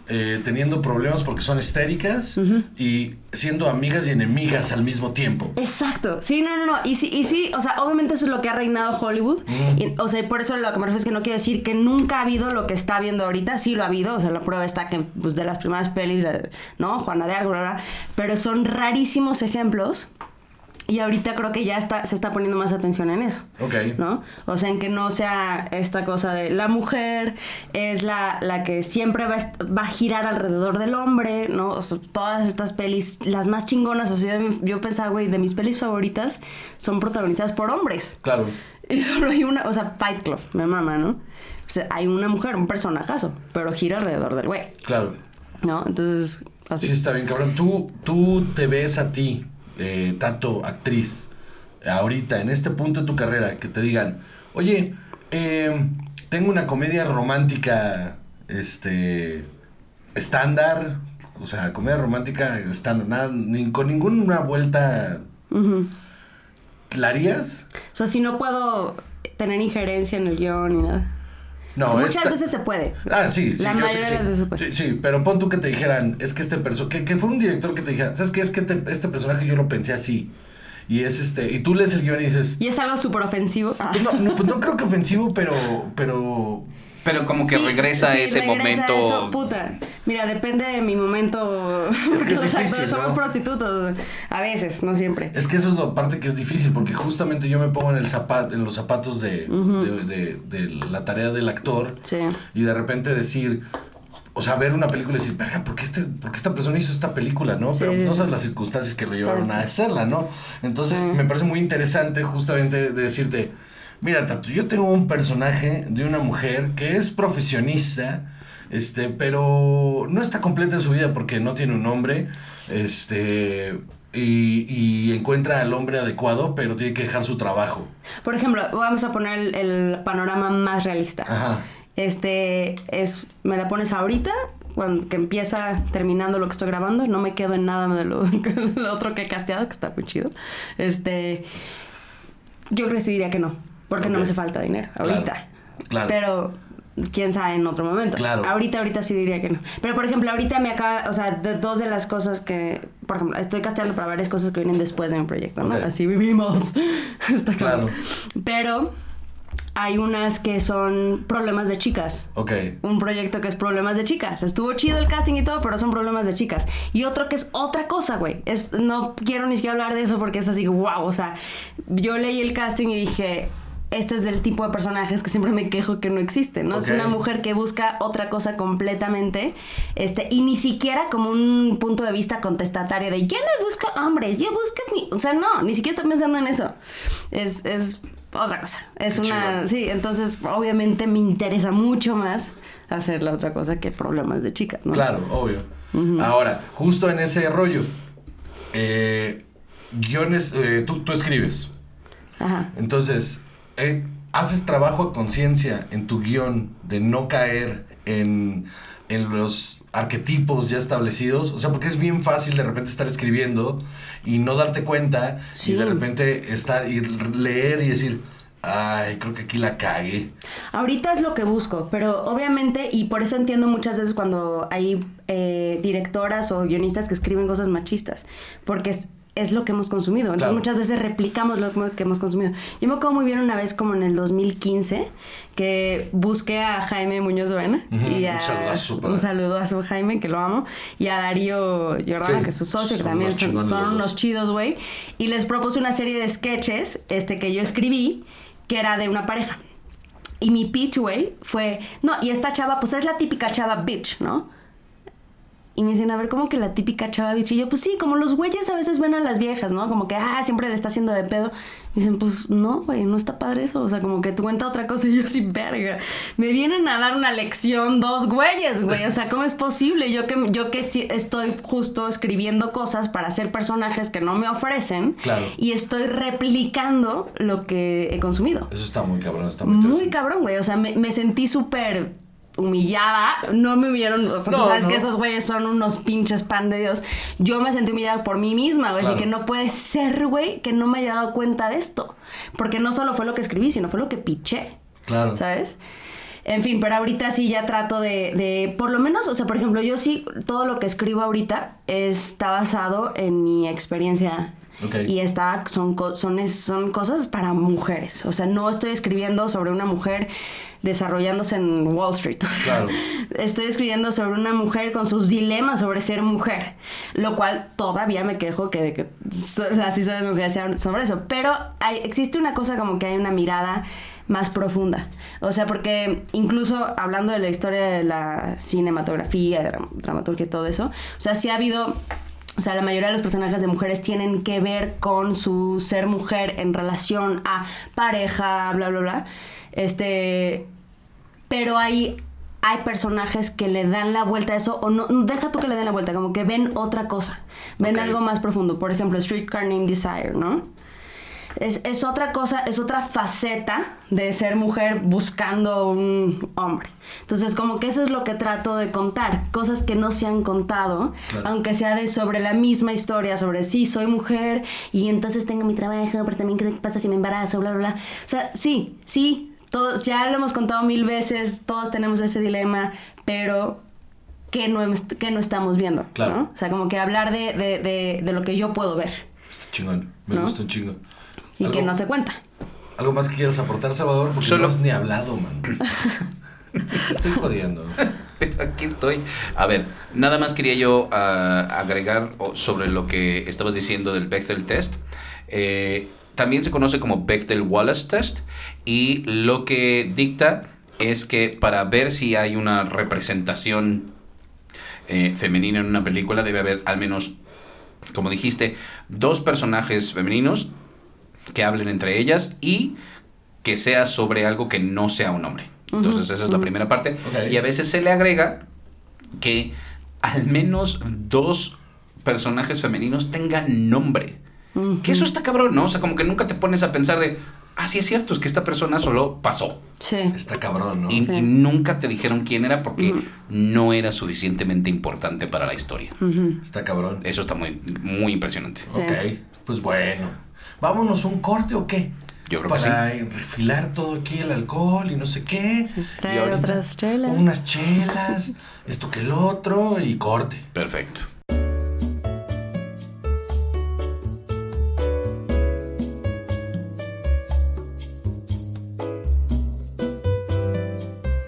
eh, teniendo problemas porque son histéricas y siendo amigas y enemigas al mismo tiempo. Exacto. Sí, no, no, no. Y sí, y sí, o sea, obviamente eso es lo que ha reinado Hollywood. Y, o sea, por eso lo que me refiero es que no quiero decir que nunca ha habido lo que está habiendo ahorita. Sí lo ha habido. O sea, la prueba está que, pues, de las primeras pelis, eh, ¿no? Juana de Arco, bla, bla, Pero son rarísimos ejemplos. Y ahorita creo que ya está, se está poniendo más atención en eso. Ok. ¿no? O sea, en que no sea esta cosa de la mujer es la, la que siempre va a, va a girar alrededor del hombre, ¿no? O sea, todas estas pelis, las más chingonas, o sea, yo, yo pensaba, güey, de mis pelis favoritas son protagonizadas por hombres. Claro. Y solo hay una, o sea, Fight Club, me mama, ¿no? O sea, hay una mujer, un personajazo, pero gira alrededor del güey, Claro. ¿no? Entonces, así. Sí, está bien, cabrón. Tú, tú te ves a ti, eh, tanto actriz, ahorita, en este punto de tu carrera, que te digan, oye, eh, tengo una comedia romántica, este, estándar, o sea, comedia romántica estándar, nada, ni- con ninguna vuelta Ujú. ¿La harías? O sea, si no puedo tener injerencia en el guion ni nada. No, Muchas esta- veces se puede. Ah, sí, sí. La yo sé mayoría que de las veces se puede. Sí, sí, pero pon tú que te dijeran, es que este perso que, que fue un director que te dijera, ¿sabes qué? Es que te- este personaje yo lo pensé así. Y es este, y tú lees el guion y dices, Y es algo súper ofensivo. pues no, no, pues no creo que ofensivo, pero, pero, Pero como que Sí, regresa a sí, ese regresa a momento. eso, puta. Mira, depende de mi momento. que es Los difícil, actores somos prostitutos. A veces, no siempre. es que eso es la parte que es difícil, porque justamente yo me pongo en el zapat, en los zapatos de, de, de- de la tarea del actor, Sí. y de repente decir, o sea, ver una película y decir, verga, ¿por qué, este, por qué esta persona hizo esta película, no? Sí, Pero no sabes las circunstancias que lo llevaron a hacerla, ¿no? Entonces, me parece muy interesante justamente de decirte, mira, Tato, yo tengo un personaje de una mujer que es profesionista, este, pero no está completa en su vida porque no tiene un hombre, este... Y, y encuentra al hombre adecuado, pero tiene que dejar su trabajo. Por ejemplo, vamos a poner el, el panorama más realista. Ajá. Este es, me la pones ahorita, cuando que empieza terminando lo que estoy grabando, no me quedo en nada de lo, de lo otro que he casteado, que está muy chido. Este, yo creo que sí diría que no, porque no me hace falta dinero Claro, ahorita. claro. Pero quién sabe en otro momento. Claro. Ahorita, ahorita sí diría que no. Pero por ejemplo, ahorita me acaba, o sea, de dos de las cosas que, por ejemplo, estoy casteando para varias cosas que vienen después de mi proyecto, ¿no? Así vivimos. Está claro. Claro. Pero hay unas que son problemas de chicas. Ok. Un proyecto que es problemas de chicas. Estuvo chido el casting y todo, pero son problemas de chicas. Y otro que es otra cosa, güey. Es, no quiero ni siquiera hablar de eso porque es así, wow. O sea, yo leí el casting y dije, este es del tipo de personajes que siempre me quejo que no existen, ¿no? Es una mujer que busca otra cosa completamente, este, y ni siquiera como un punto de vista contestatario de yo no busco hombres, yo busco mi. O sea, no, ni siquiera estoy pensando en eso. Es, es otra cosa. Es Qué una. chido. Sí, entonces obviamente me interesa mucho más hacer la otra cosa que problemas de chicas, ¿no? Claro, obvio. Ahora, justo en ese rollo, eh, guiones, eh, tú, tú escribes. Ajá. Entonces, eh, haces trabajo a conciencia en tu guion de no caer en, en los arquetipos ya establecidos. O sea, porque es bien fácil de repente estar escribiendo y no darte cuenta Sí. y de repente estar y leer y decir, ay, creo que aquí la cagué. Ahorita es lo que busco, pero obviamente, y por eso entiendo muchas veces cuando hay eh, directoras o guionistas que escriben cosas machistas, porque es, es lo que hemos consumido. Entonces Claro. muchas veces replicamos lo que hemos consumido. Yo me acuerdo muy bien una vez como en el 2015 que busqué a Jaime Muñoz Buena Ujú, y un a, saludazo un saludo a su Jaime, que lo amo, y a Darío Jordana, Sí, que es su socio, que también son, son unos dos. chidos, güey. Y les propuse una serie de sketches este, que yo escribí, que era de una pareja. Y mi pitch, güey, fue, no, y esta chava, pues es la típica chava bitch, ¿no? Y me dicen, a ver, ¿cómo que la típica chava yo, pues sí, como los güeyes a veces ven a las viejas, ¿no? Como que, ah, siempre le está haciendo de pedo. Me dicen, pues no, güey, no está padre eso. O sea, como que tú cuenta otra cosa y yo así, verga. Me vienen a dar una lección dos güeyes, güey. O sea, ¿cómo es posible? Yo que, yo que sí estoy justo escribiendo cosas para hacer personajes que no me ofrecen. Claro. Y estoy replicando lo que he consumido. Eso está muy cabrón, está muy, Muy cabrón, güey. O sea, me, me sentí súper humillada. No me humillaron. O sea, No, sabes no. que esos güeyes son unos pinches pan de Dios. Yo me sentí humillada por mí misma, güey. Así que no puede ser, güey, que no me haya dado cuenta de esto. Porque no solo fue lo que escribí, sino fue lo que piché. Claro. ¿Sabes? En fin, pero ahorita sí ya trato de, de, por lo menos, o sea, por ejemplo, yo sí, todo lo que escribo ahorita está basado en mi experiencia. Y está, son, son, son cosas para mujeres. O sea, no estoy escribiendo sobre una mujer desarrollándose en Wall Street. O sea, Claro. Estoy escribiendo sobre una mujer con sus dilemas sobre ser mujer. Lo cual todavía me quejo que, que así soy mujer sea sobre eso. Pero hay- existe una cosa como que hay una mirada más profunda. O sea, porque incluso hablando de la historia de la cinematografía, de dram- dramaturgia y todo eso, o sea, sí ha habido o sea, la mayoría de los personajes de mujeres tienen que ver con su ser mujer en relación a pareja, bla, bla, bla. Este. Pero hay, hay personajes que le dan la vuelta a eso, o no, deja tú que le den la vuelta, como que ven otra cosa, ven algo más profundo. Por ejemplo, Streetcar Named Desire, ¿no? Es, es otra cosa, es otra faceta de ser mujer buscando un hombre. Entonces, como que eso es lo que trato de contar, cosas que no se han contado, Claro. aunque sea de sobre la misma historia, sobre sí, soy mujer y entonces tengo mi trabajo, pero también qué pasa si me embarazo, bla, bla, bla. O sea, sí, sí, todos, ya lo hemos contado mil veces, todos tenemos ese dilema, pero que no, que no estamos viendo, Claro. ¿no? O sea, como que hablar de, de, de, de lo que yo puedo ver Está chingón. Me ¿No? gusta un chingo. Y que ¿Algo- no se cuenta. ¿Algo más que quieras aportar, Salvador? Porque Solo- no has ni hablado, man. Estoy jodiendo. Pero aquí estoy. A ver, nada más quería yo ah, agregar sobre lo que estabas diciendo del Bechtel test. Eh, también se conoce como Bechtel-Wallace test y lo que dicta es que para ver si hay una representación eh, femenina en una película debe haber al menos, como dijiste, dos personajes femeninos que hablen entre ellas y que sea sobre algo que no sea un hombre. Entonces esa es la primera parte. Y a veces se le agrega que al menos dos personajes femeninos tengan nombre. Que eso está cabrón, ¿no? O sea, como que nunca te pones a pensar de, ah, sí es cierto, es que esta persona solo pasó. Sí. Está cabrón, ¿no? Y, Sí. y nunca te dijeron quién era porque no era suficientemente importante para la historia. Está cabrón. Eso está muy, muy impresionante. Sí. Ok, pues bueno. ¿Vámonos a un corte o qué? Yo creo que Para refilar todo aquí el alcohol y no sé qué. traer Y ahorita otras chelas. Unas chelas, esto que el otro y corte. Perfecto.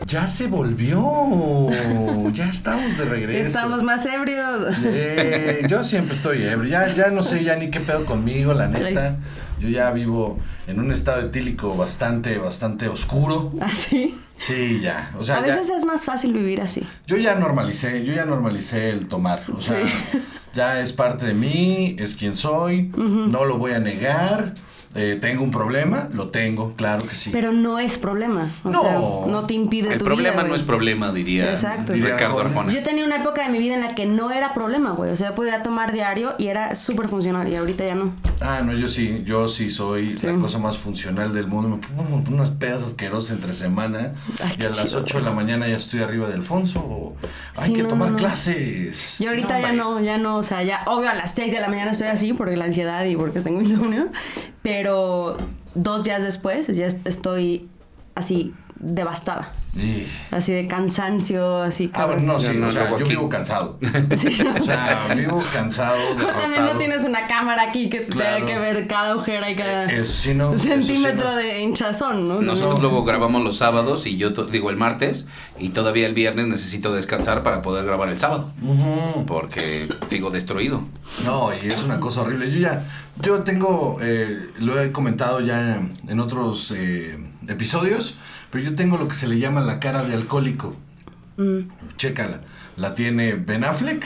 Ya se volvió. ya estamos de regreso. Estamos más ebrios. Eh, yo siempre estoy ebrio. Ya, ya no sé ya ni qué pedo conmigo, la neta. Yo ya vivo en un estado etílico bastante, bastante oscuro. Así. Sí, ya. O sea, A ya- veces es más fácil vivir así. yo ya normalicé, yo ya normalicé el tomar. O sea, Sí. ya es parte de mí, es quien soy, no lo voy a negar. Eh, tengo un problema, lo tengo, claro que sí. Pero no es problema. O No. sea, no te impide El tu problema vida, no güey. es problema, diría Exacto. Ricardo Arjona. Yo tenía una época de mi vida en la que no era problema, güey. O sea, podía tomar diario y era súper funcional. Y ahorita ya no. Ah, no, yo sí, yo sí soy Sí. la cosa más funcional del mundo. Me pongo unas pedas asquerosas entre semana Ay, y a las chido, 8 de la mañana ya estoy arriba de Alfonso. o Hay Sí, que no, tomar no, clases. Y ahorita ya no, ya no. O sea, ya, obvio, a las 6 de la mañana estoy así porque la ansiedad y porque tengo insomnio. Pero dos días después ya est- estoy así devastada. Y- Así de cansancio, así. Ah, bueno, no, sí, no o sea, yo vivo cansado. Sí, O sea, vivo cansado, También no derrotado. tienes una cámara aquí que Claro. tenga que ver cada agujera y cada Eso sí, no. eso sí, centímetro no. de hinchazón, ¿no? Nosotros No. luego grabamos los sábados y yo digo el martes y todavía el viernes necesito descansar para poder grabar el sábado Ujú. porque sigo destruido. No, y es una cosa horrible. Yo ya, yo tengo, eh, lo he comentado ya en otros eh, episodios, pero yo tengo lo que se le llama la cara de alcohólico. Mm. Chécala. La tiene Ben Affleck,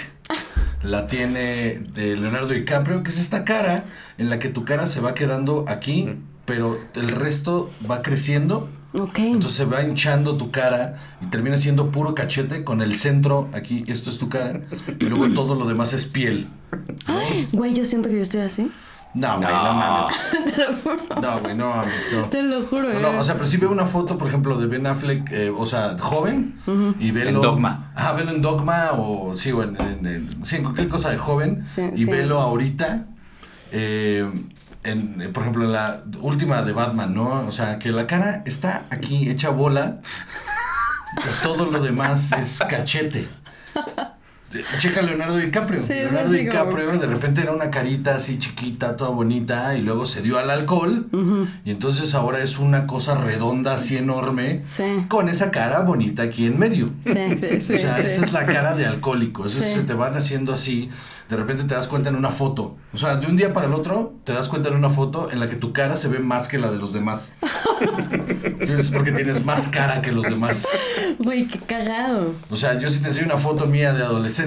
la tiene de Leonardo DiCaprio, que es esta cara en la que tu cara se va quedando aquí, pero el resto va creciendo. Ok. Entonces se va hinchando tu cara y termina siendo puro cachete con el centro aquí, esto es tu cara, y luego todo lo demás es piel. Ay, Güey, yo siento que yo estoy así. No, güey, no, No. mames. Te lo juro. No, güey, no mames, no. Te lo juro, No, eh. o sea, pero sí veo una foto, por ejemplo, de Ben Affleck, eh, o sea, joven, y velo... En Dogma. Ah, velo en Dogma, o sí, o en, en- en- sí, en cualquier cosa de joven, Sí, y sí. velo ahorita, eh, en, eh, por ejemplo, en la última de Batman, ¿no? O sea, que la cara está aquí hecha bola, y todo lo demás es cachete. Checa Leonardo DiCaprio. Sí, Leonardo como- DiCaprio de repente era una carita así chiquita, toda bonita, y luego se dio al alcohol, y entonces ahora es una cosa redonda así enorme, Sí. con esa cara bonita aquí en medio. Sí, sí, sí. o sea, sí. esa es la cara de alcohólico. Eso se te van haciendo así. De repente te das cuenta en una foto. O sea, de un día para el otro te das cuenta en una foto en la que tu cara se ve más que la de los demás. es porque tienes más cara que los demás. Güey, qué cagado. O sea, yo si te enseño una foto mía de adolescente,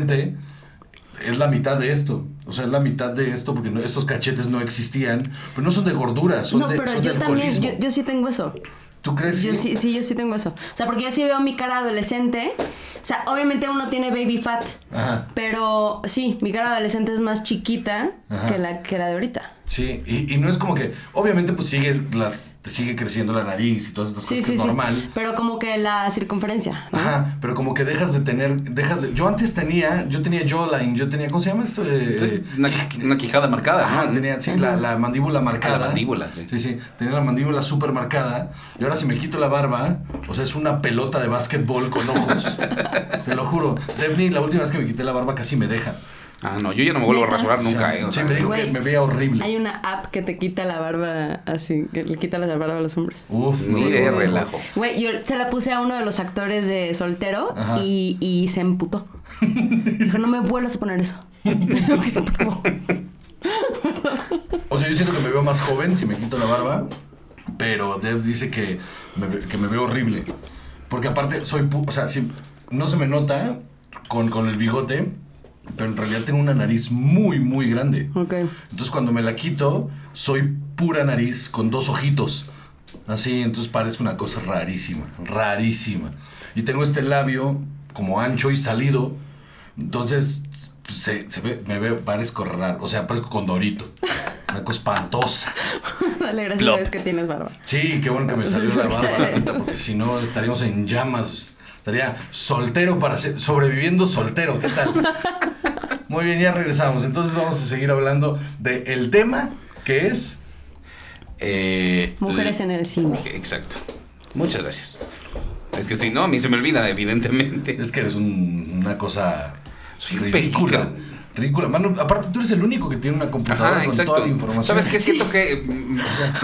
es la mitad de esto. O sea, es la mitad de esto porque no- estos cachetes no existían. Pero no son de gordura, son no, de, pero son yo de también, yo, yo sí tengo eso. ¿Tú crees? Yo sí, sí, yo sí tengo eso. O sea, porque yo sí veo mi cara adolescente. O sea, obviamente uno tiene baby fat. Ajá. Pero sí, mi cara adolescente es más chiquita Ajá. que la, que la de ahorita. Sí, y, y no es como que, obviamente, pues sigue, las, te sigue creciendo la nariz y todas estas Sí, cosas sí, que es sí. normal. Pero como que la circunferencia. ¿no? Ajá, pero como que dejas de tener, dejas de... Yo antes tenía, yo tenía jawline, yo tenía, ¿cómo se llama esto? Eh, una, una quijada marcada, Ajá, ¿no? tenía, sí, la, la mandíbula marcada. Ah, la mandíbula, sí. Sí, sí, tenía la mandíbula súper marcada. Y ahora si me quito la barba, o sea, es una pelota de básquetbol con ojos. Te lo juro. Daphne, la última vez que me quité la barba casi me deja. Ah, no, yo ya no me vuelvo a rasurar O nunca, ¿eh? O sí, sea, me dijo que me veía horrible. Hay una app que te quita la barba así, que le quita la barba a los hombres. Uf, Sí, no, de no, no. relajo. Güey, yo se la puse a uno de los actores de Soltero y, y se emputó. Dijo, no me vuelvas a poner eso. O sea, yo siento que me veo más joven si me quito la barba, pero Dev dice que me, que me veo horrible. Porque aparte soy, pu- o sea, si no se me nota con, con el bigote, pero en realidad tengo una nariz muy, muy grande. ok. Entonces cuando me la quito, soy pura nariz con dos ojitos. Así, entonces parece una cosa rarísima, rarísima. Y tengo este labio como ancho y salido. Entonces pues, se, se ve, me veo, parezco raro. O sea, parezco condorito. Una cosa espantosa. Dale, gracias a Dios que tienes barba. Sí, qué bueno que me salió la barba, la neta, porque si no estaríamos en llamas. Estaría soltero para ser, sobreviviendo soltero, ¿qué tal? Muy bien, ya regresamos. Entonces vamos a seguir hablando del tema que es eh, Mujeres en el cine. Exacto. Muchas gracias. Es que si no, a mí se me olvida, evidentemente. Es que eres un- una cosa Soy un ridícula. perica. Ridícula. Mano, aparte, tú eres el único que tiene una computadora Ajá, con exacto. toda la información. ¿Sabes qué? Siento que mm,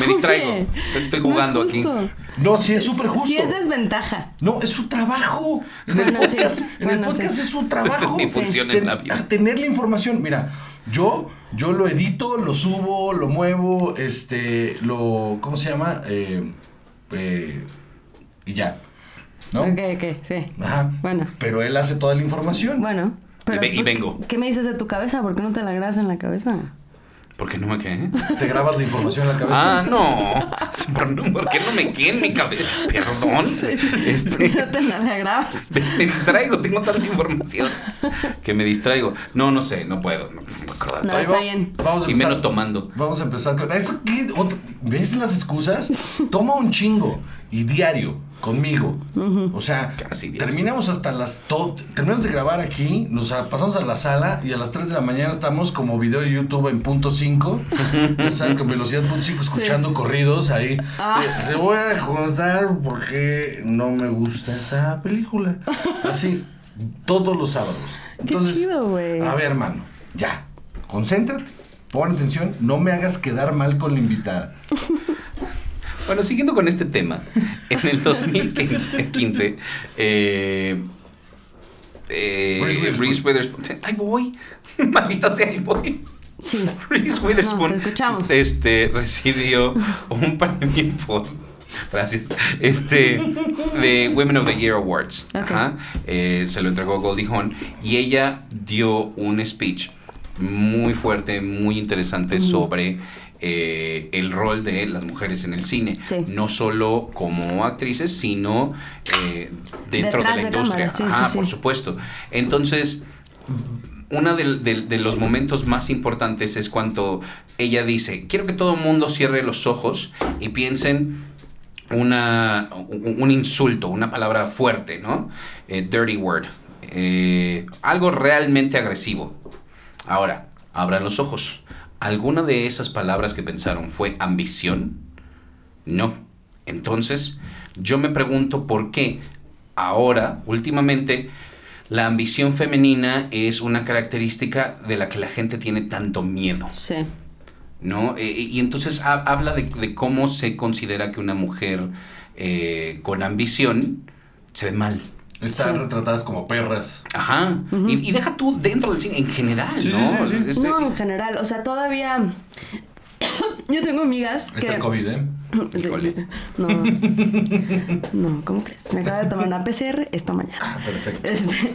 me distraigo. Oye, Estoy no es jugando aquí. justo. No, sí, es súper justo. Sí es desventaja. No, es su trabajo. En el Bueno, sí. podcast, en el Bueno, podcast sí. es su trabajo. Mi función Ten- en la vida. a tener la información. Mira, yo, yo lo edito, lo subo, lo muevo, este, lo, ¿cómo se llama? Eh, eh, y ya. ¿No? Ok, ok, sí. Ajá. Bueno. Pero él hace toda la información. Bueno. Pero, ve- y pues, vengo. ¿Qué me dices de tu cabeza? ¿Por qué no te la grabas en la cabeza? ¿Por qué no me quedé? Te grabas la información en la cabeza. Ah, no. ¿Por, por qué no me quedé en mi cabeza? Perdón. Este, No te la grabas. me distraigo, tengo tanta información que me distraigo. No, no sé, no puedo. No, puedo está bien. Vamos a Y empezar. menos tomando. Vamos a empezar con. ¿Eso qué? Otra- ¿Ves las excusas? Toma un chingo y diario conmigo. O sea, Casi terminamos hasta las. to- terminamos de grabar aquí, nos a- pasamos a la sala y a las 3 de la mañana estamos como video de YouTube en punto 5. O sea, con velocidad punto 5, escuchando corridos ahí. Ah. Te, te voy a contar por qué no me gusta esta película. Así, todos los sábados. Qué chido, güey. A ver, hermano, ya. Concéntrate, pon atención, no me hagas quedar mal con la invitada. Bueno, siguiendo con este tema, en el 2015, eh, eh, Reese Witherspoon. Ahí voy, maldita sea, ahí voy. Sí. Reese Witherspoon, No, te escuchamos. este, recibió un premio por, gracias, este, de Women of the Year Awards. Ajá. Eh, se lo entregó Goldie Hawn y ella dio un speech muy fuerte, muy interesante sobre eh, el rol de las mujeres en el cine. Sí. No solo como actrices, sino eh, dentro Detrás de la de industria. sí, Ajá, sí, sí. por supuesto. Entonces, uno de, de- de los momentos más importantes es cuando ella dice, quiero que todo el mundo cierre los ojos y piensen una, un insulto, una palabra fuerte, ¿no? Eh, dirty word. Algo realmente agresivo. Ahora, abran los ojos. ¿Alguna de esas palabras que pensaron fue ambición? No. Entonces, yo me pregunto por qué ahora, últimamente, la ambición femenina es una característica de la que la gente tiene tanto miedo, Sí. ¿no? Eh, y entonces ha- habla de, de cómo se considera que una mujer eh, con ambición se ve mal. Están Sí. retratadas como perras. Ajá. y, y deja tú dentro del cine en general, Sí, ¿no? sí, sí. Este- No, en general, o sea, todavía... Yo tengo amigas que... Está el COVID, ¿eh? Sí. No, no, ¿cómo crees? Me acabo de tomar una PCR esta mañana. Ah, perfecto. Este,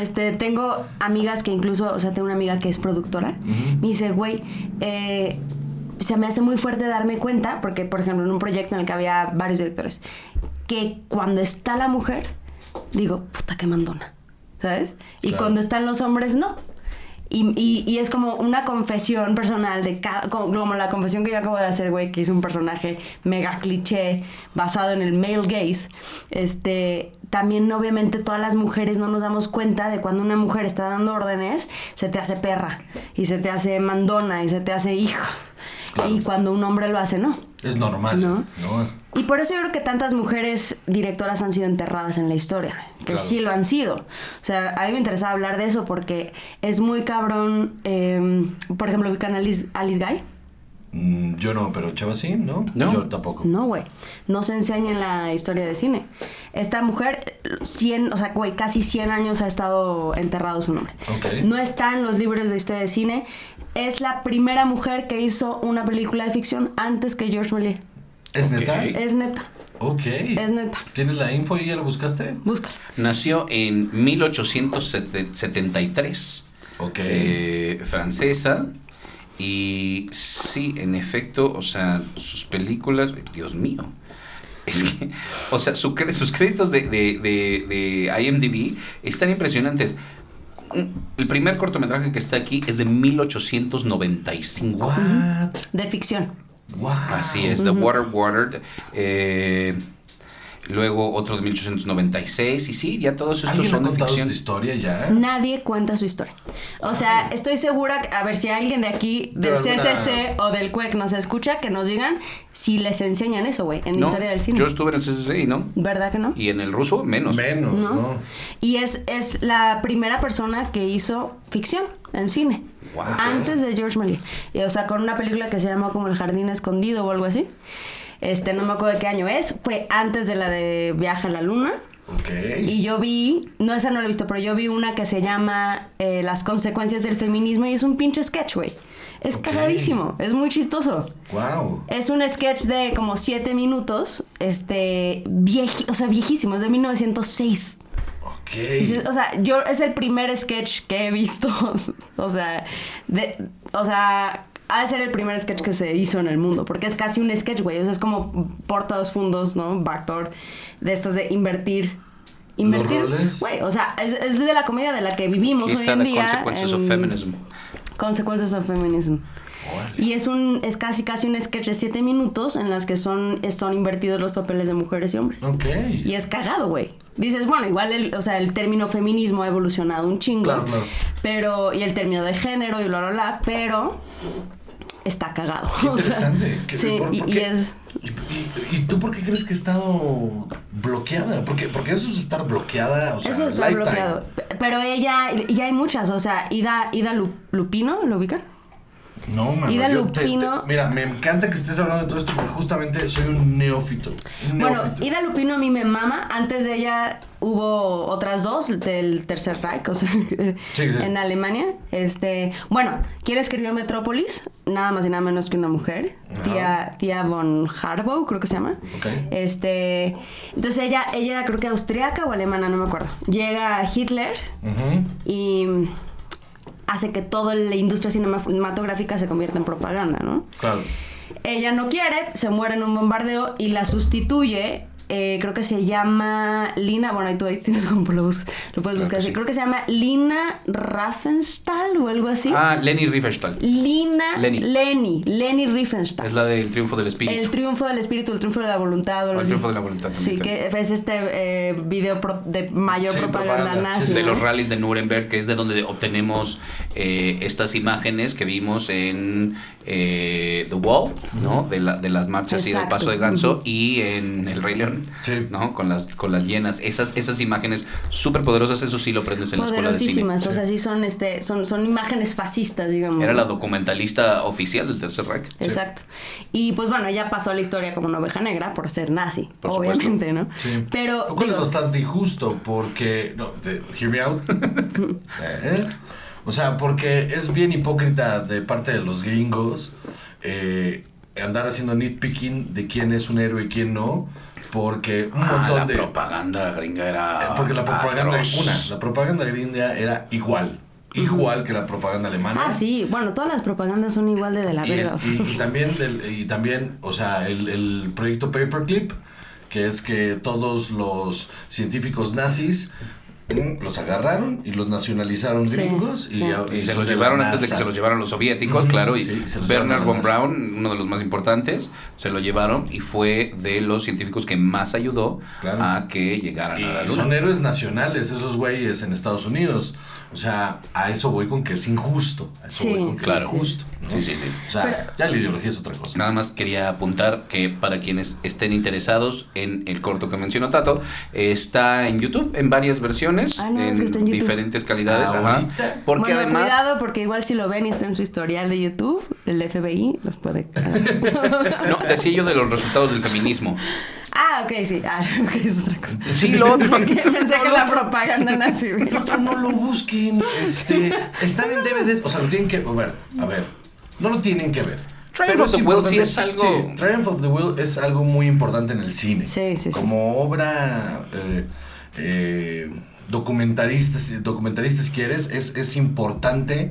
este, tengo amigas que incluso, o sea, tengo una amiga que es productora. Me dice, güey, eh, se me hace muy fuerte darme cuenta, porque por ejemplo en un proyecto en el que había varios directores, que cuando está la mujer, digo, puta, qué mandona, ¿sabes? Y Claro. cuando están los hombres, no. Y, y- y es como una confesión personal de cada, como, como la confesión que yo acabo de hacer, güey, que hice un personaje mega cliché basado en el male gaze. Este, también obviamente todas las mujeres no nos damos cuenta de cuando una mujer está dando órdenes, se te hace perra y se te hace mandona y se te hace hijo. Claro. Y cuando un hombre lo hace, no. Es normal, No. ¿no? Y por eso yo creo que tantas mujeres directoras han sido enterradas en la historia, que Claro. sí lo han sido. O sea, a mí me interesaba hablar de eso porque es muy cabrón. eh, por ejemplo, a Alice, Alice Guy. Mm, yo no, pero Chava sí, ¿no? No. Yo tampoco. No, güey. No se enseña en la historia de cine. Esta mujer, 100, o sea, güey, casi 100 años ha estado enterrado su nombre. Ok. No está en los libros de historia de cine. Es la primera mujer que hizo una película de ficción antes que George Méliès. ¿Es neta? Es neta. Ok. Es neta. ¿Tienes la info y ya la buscaste? Búscala. Nació en 1873. Ok. eh, francesa. Y sí, en efecto, o sea, sus películas, Dios mío. Es que, o sea, su sus créditos de, de, de, de IMDb están impresionantes. El primer cortometraje que está aquí es de 1895. What? De ficción. Wow. Así es, The Water Watered. eh, luego otro de 1896. Y sí, ya todos estos ¿Alguien ha son de ficción. esta historia ya? Nadie cuenta su historia. O sea, estoy segura, que- a ver si alguien de aquí, del De alguna- o del CUEC nos escucha, que nos digan si les enseñan eso, güey, en No, historia del cine. Yo estuve en el CCC y no. ¿Verdad que no? Y en el ruso, menos. Menos, ¿No? ¿no? Y es, es la primera persona que hizo ficción en cine. Wow. Antes de George Méliès. O sea, con una película que se llama como El Jardín Escondido o algo así. Este, no me acuerdo de qué año es. Fue antes de la de Viaje a la Luna. Ok. Y yo vi, no esa no la he visto, pero yo vi una que se llama eh, Las consecuencias del feminismo y es un pinche sketch, güey. Es Ok. cagadísimo, es muy chistoso. Wow. Es un sketch de como siete minutos, este, vieji, o sea, viejísimo, es de 1906. Ok. Dices, o sea, yo es el primer sketch que he visto, o sea, de, o sea, ha de ser el primer sketch que se hizo en el mundo, porque es casi un sketch, güey, o sea, es como porta dos fundos, ¿no? Backdoor, de estos de invertir. Invertir, roles? güey, o sea, es, es de la comedia de la que vivimos Aquí hoy en The día. Consequences of en- Feminism. Consequences of Feminism. Y es un es casi casi un sketch de siete minutos en las que son, son invertidos los papeles de mujeres y hombres. Ok. Y es cagado, güey. Dices, bueno, igual el, o sea, el término feminismo ha evolucionado un chingo. Claro, claro. Pero, y el término de género y bla, bla, bla, pero está cagado. Qué o sea, interesante. ¿Qué- sí, por- y, por y qué? es... ¿Y, tú por qué crees que ha estado bloqueada? Porque, porque eso es estar bloqueada, o sea, eso está lifetime. bloqueado. Pero ella, y hay muchas, o sea, Ida, Ida Lu- Lupino, ¿lo ubican? No, mano, Ida yo Lupino- te- mira, me encanta que estés hablando de todo esto porque justamente soy un neófito. un Bueno. Ida Lupino a mí me mama. Antes de ella hubo otras dos del Tercer Reich, o sea, sí. en Alemania. Este, bueno, ¿quién escribió Metrópolis? Nada más y nada menos que una mujer, Ajá. tía, tía von Harbow, creo que se llama. Ok. Este, entonces ella, ella era creo que austriaca o alemana, no me acuerdo. Llega Hitler y hace que toda la industria cinematográfica se convierta en propaganda, ¿no? Claro. Ella no quiere, se muere en un bombardeo y la sustituye. Eh, creo que se llama Lina. Bueno, ahí tú ahí tienes como lo buscas. Lo puedes Claro buscar así. sí. Creo que se llama Lina Raffenstahl o algo así. Ah, Lenny Riefenstahl. Lina Leni. Leni. Leni Riefenstahl. Es la del triunfo del espíritu. El triunfo del espíritu, el triunfo de la voluntad. o algo El así. triunfo de la voluntad Sí, también, que es este eh, video pro- de mayor Sí, propaganda propaganda, nazi. de ¿no? los rallies de Nuremberg, que es de donde obtenemos eh, estas imágenes que vimos en eh, The Wall, ¿no? De, la- de las marchas y del paso de ganso, y en El Rey León, Sí. ¿no? Con las, con las llenas. Esas, esas imágenes súper poderosas, eso sí lo aprendes en la escuela de cine. Poderosísimas, o sea, sí son, este, son, son imágenes fascistas, digamos. Era la documentalista oficial del Tercer Reich. Exacto. Y pues bueno, ella pasó a la historia como una oveja negra por ser nazi, Por obviamente, ¿no? Sí. Pero Lo cual digo, es bastante injusto porque. No, te- hear me out. Eh, O sea, porque es bien hipócrita de parte de los gringos eh, andar haciendo nitpicking de quién es un héroe y quién no. Porque un Ah, montón la de. propaganda gringa era. Eh, Porque la propaganda, atroz. una, la propaganda gringa era igual. igual que la propaganda alemana. Ah, sí, bueno, todas las propagandas son igual de de la Y, el- verga. y- y también, del- y también, o sea, el, el proyecto Paperclip, que es que todos los científicos nazis los agarraron y los nacionalizaron Sí, gringos y, sí. a- Y se los llevaron antes de que se los llevaran los soviéticos, claro, y sí, Bernard von Braun, uno de los más importantes, se lo llevaron y fue de los científicos que más ayudó Claro. a que llegaran a la Y son luna. héroes nacionales esos güeyes en Estados Unidos. O sea, a eso voy con que es injusto. A eso Sí, voy con que claro. es injusto. ¿no? Sí, sí, sí. O sea, Pero- ya la ideología es otra cosa. Nada más quería apuntar que para quienes estén interesados en el corto que mencionó Tato, está en YouTube en varias versiones, Ah, no, en, es que está en YouTube. diferentes calidades. ajá. Ahorita. Porque bueno, además... cuidado porque igual si lo ven y está en su historial de YouTube, el FBI los puede... No, decía yo de los resultados del feminismo. Ah, ok, sí. Ah, ok, es otra cosa. Sí, lo otro. Pensé que, pensé que la propaganda nazi. El otro no lo busquen. Este, están en DVD. O sea, lo tienen que. A ver, a ver. No lo tienen que ver. Triumph Pero of the Will sí es algo- sí, Triumph of the Will es algo muy importante en el cine. Sí, sí, sí. Como obra eh, eh, documentalista, si- documentalista si quieres, es, es importante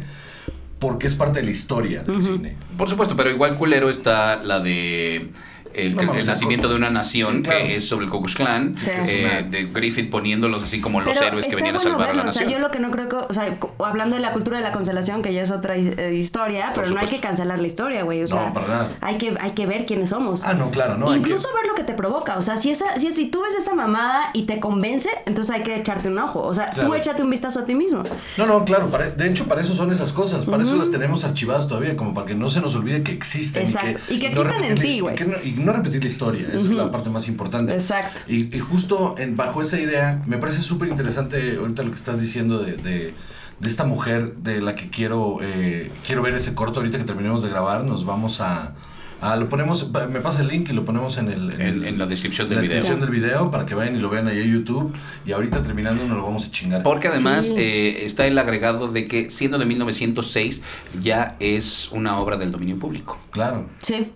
porque es parte de la historia del cine. Por supuesto, pero igual culero está la de el, No nacimiento de una nación Sí, claro. que es sobre el Ku Klux Klan, Sí. eh, de Griffith poniéndolos así como los Pero héroes que venían a bueno salvar a la verlo, O sea, nación. yo lo que no creo que, o sea, hablando de la cultura de la cancelación, que ya es otra eh, historia, pero no hay que cancelar la historia, güey. O No, sea, para nada. Hay que, hay que ver quiénes somos. Ah, no, claro, no. hay que- Incluso ver lo que te provoca. O sea, si, esa, si, si tú ves esa mamada y te convence, entonces hay que echarte un ojo. O sea, Claro. tú échate un vistazo a ti mismo. No, no, claro, para- de hecho para eso son esas cosas, para eso las tenemos archivadas todavía, como para que no se nos olvide que existen. Exacto. Y que no existen en ti, güey. y que no- repetir la historia, esa es la parte más importante. Exacto. Y, y justo en, bajo esa idea, me parece súper interesante ahorita lo que estás diciendo de, de- de esta mujer de la que quiero, eh, quiero ver ese corto ahorita que terminemos de grabar, nos vamos a... a- lo ponemos, me pasa el link y lo ponemos en el... En- la descripción en del la video. descripción del video para que vayan y lo vean ahí en YouTube y ahorita terminando nos lo vamos a chingar. Porque además Sí. eh, está el agregado de que siendo de 1906 ya es una obra del dominio público. Claro, Sí.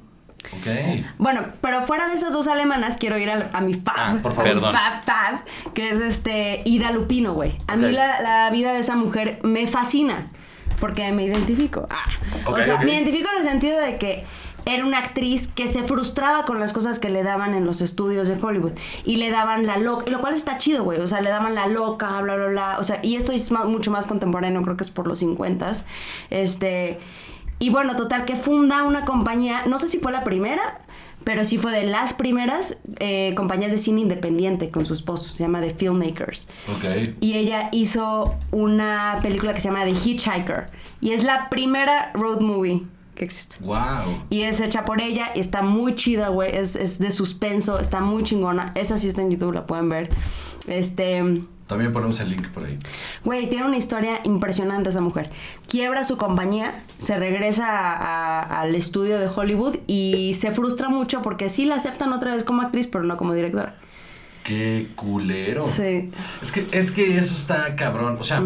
Ok. Bueno, pero fuera de esas dos alemanas, quiero ir a, a mi fab. Ah, por favor. Perdón. fab, fab, que es este Ida Lupino, güey. A mí la, la vida de esa mujer me fascina. Porque me identifico. Ah. O sea, me identifico en el sentido de que era una actriz que se frustraba con las cosas que le daban en los estudios de Hollywood. Y le daban la loca, lo cual está chido, güey. O sea, le daban la loca, bla, bla, bla. O sea, y esto es mucho más contemporáneo, creo que es por los 50. Este. Y bueno, total, que funda una compañía, no sé si fue la primera, pero sí fue de las primeras eh, compañías de cine independiente con su esposo, se llama The Filmmakers. Ok. Y ella hizo una película que se llama The Hitchhiker. Y es la primera road movie que existe. Wow. Y es hecha por ella y está muy chida, güey. Es, es de suspenso, está muy chingona. Esa sí está en YouTube, la pueden ver. Este. También ponemos el link por ahí. Güey, tiene una historia impresionante esa mujer. Quiebra su compañía, se regresa a- a- al estudio de Hollywood y se frustra mucho porque sí la aceptan otra vez como actriz, pero no como directora. Qué culero. Sí. Es que, es que eso está cabrón. O sea,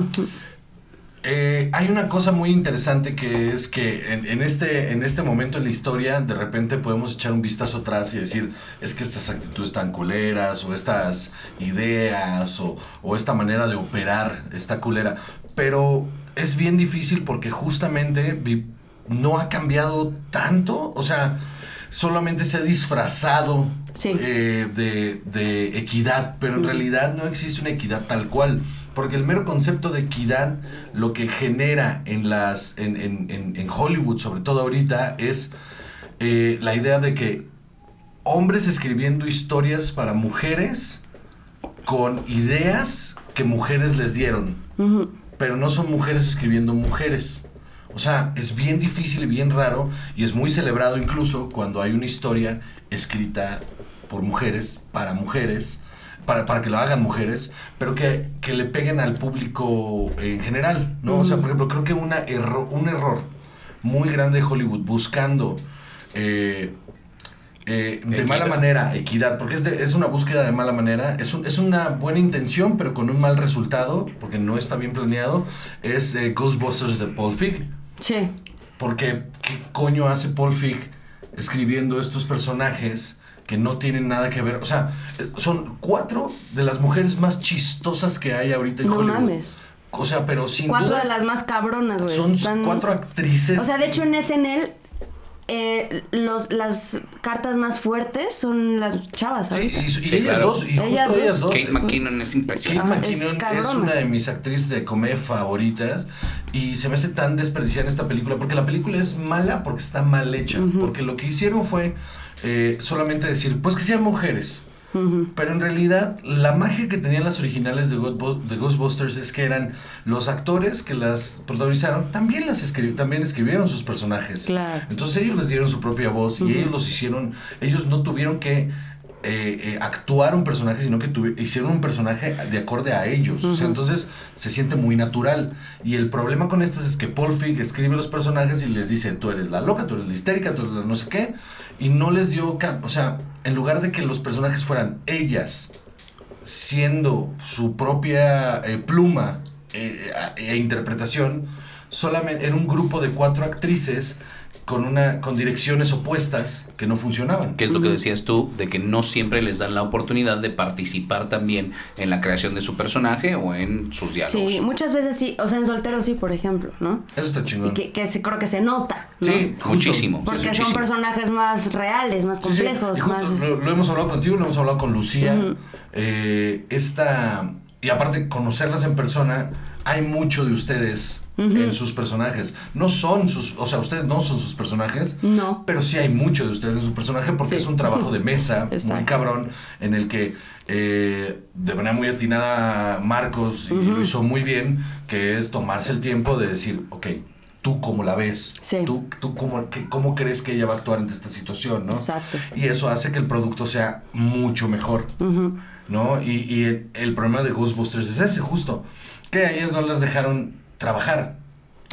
eh, hay una cosa muy interesante que es que en, en este, en este momento en la historia, de repente podemos echar un vistazo atrás y decir, es que estas actitudes tan culeras, o estas ideas, o, o esta manera de operar está culera. Pero es bien difícil porque justamente no ha cambiado tanto. O sea, solamente se ha disfrazado Sí. eh, de, de equidad, pero en realidad no existe una equidad tal cual. Porque el mero concepto de equidad lo que genera en las en, en- en- en Hollywood, sobre todo ahorita, es eh, la idea de que hombres escribiendo historias para mujeres con ideas que mujeres les dieron pero no son mujeres escribiendo mujeres. O sea, es bien difícil y bien raro y es muy celebrado incluso cuando hay una historia escrita por mujeres, para mujeres, para, para que lo hagan mujeres, pero que, que le peguen al público en general, ¿no? O sea, por ejemplo, creo que una erro- un error muy grande de Hollywood buscando eh, eh, de Equidad. mala manera, equidad, porque es, de- es una búsqueda de mala manera, es, un- es una buena intención, pero con un mal resultado, porque no está bien planeado, es eh, Ghostbusters de Paul Feig. Sí. Porque, ¿qué coño hace Paul Feig escribiendo estos personajes que no tienen nada que ver? O sea, son cuatro de las mujeres más chistosas que hay ahorita en No Hollywood. mames. O sea, pero sin Cuatro duda. de las más cabronas, güey. son Están- cuatro actrices. O sea, de hecho en SNL eh, los, las cartas más fuertes son las chavas, Sí, y, y Sí, ellas claro. dos, y Ellas justo dos. ellas dos. Kate McKinnon es Kate impresionante. Ah, es McKinnon es, cabrona. una de mis actrices de comedia favoritas y se me hace tan desperdiciada en esta película porque la película es mala porque está mal hecha. Porque lo que hicieron fue eh, solamente decir, pues que sean mujeres. Pero en realidad, la magia que tenían las originales de, God- de Ghostbusters es que eran los actores que las protagonizaron, también las escri- también escribieron sus personajes. Claro. Entonces ellos les dieron su propia voz y ellos los hicieron, ellos no tuvieron que eh, eh, actuar un personaje, sino que tuvi- hicieron un personaje de acorde a ellos. O sea, entonces se siente muy natural. Y el problema con estas es que Paul Feig escribe los personajes y les dice, tú eres la loca, tú eres la histérica, tú eres la no sé qué. Y no les dio, o sea, en lugar de que los personajes fueran ellas, siendo su propia eh, pluma eh, e interpretación, solamente era un grupo de cuatro actrices con una con direcciones opuestas que no funcionaban. Que es lo que decías tú, de que no siempre les dan la oportunidad de participar también en la creación de su personaje o en sus diálogos. Sí, muchas veces sí, o sea, en soltero sí, por ejemplo, ¿no? Eso está Y chingón. que, que se, creo que se nota, ¿no? Sí, justo. Muchísimo. Porque Sí, son muchísimo. personajes más reales, más Sí, sí. complejos, Y justo más... Lo, lo hemos hablado contigo, lo hemos hablado con Lucía. Eh, esta. Y aparte, conocerlas en persona, hay mucho de ustedes en sus personajes. No son sus. O sea, ustedes no son sus personajes. No. Pero sí hay mucho de ustedes en su personaje porque Sí. es un trabajo de mesa muy cabrón en el que eh, de manera muy atinada Marcos y lo hizo muy bien, que es tomarse el tiempo de decir, ok, tú cómo la ves, Sí. tú, tú cómo, qué- cómo crees que ella va a actuar ante esta situación, ¿no? Exacto. Y eso hace que el producto sea mucho mejor. ¿no? Y, y el, el problema de Ghostbusters es ese, justo, que a ellas no las dejaron trabajar.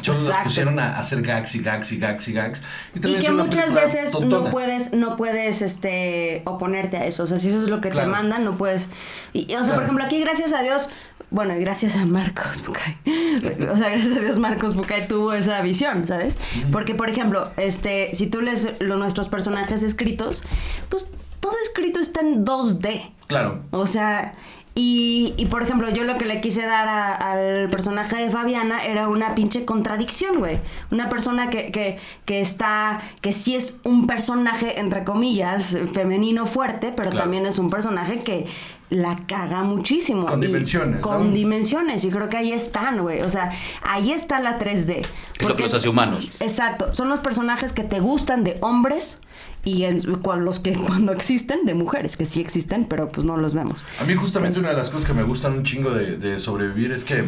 Solo las Exacto. pusieron a hacer gags y gags y gags y gags. Y que muchas veces no puedes, no puedes este oponerte a eso. O sea, si eso es lo que Claro. te mandan, no puedes. Y, o sea, Claro. por ejemplo, aquí gracias a Dios, bueno, y gracias a Marcos Bucay. O sea, gracias a Dios Marcos Bucay tuvo esa visión, ¿sabes? Porque, por ejemplo, este, si tú lees lo- nuestros personajes escritos, pues todo escrito está en 2D. Claro. O sea, y, y, por ejemplo, yo lo que le quise dar a- al personaje de Fabiana era una pinche contradicción, güey. Una persona que, que, que está, que sí es un personaje, entre comillas, femenino fuerte, pero Claro. también es un personaje que la caga muchísimo. Con Y- dimensiones, Con ¿no? dimensiones, y creo que ahí están, güey. O sea, ahí está la 3D. Es lo que Porque los hace humanos. Exacto, son los personajes que te gustan de hombres y en- cual- los que cuando existen de mujeres, que sí existen, pero pues no los vemos. A mí justamente una de las cosas que me gustan un chingo de, de sobrevivir es que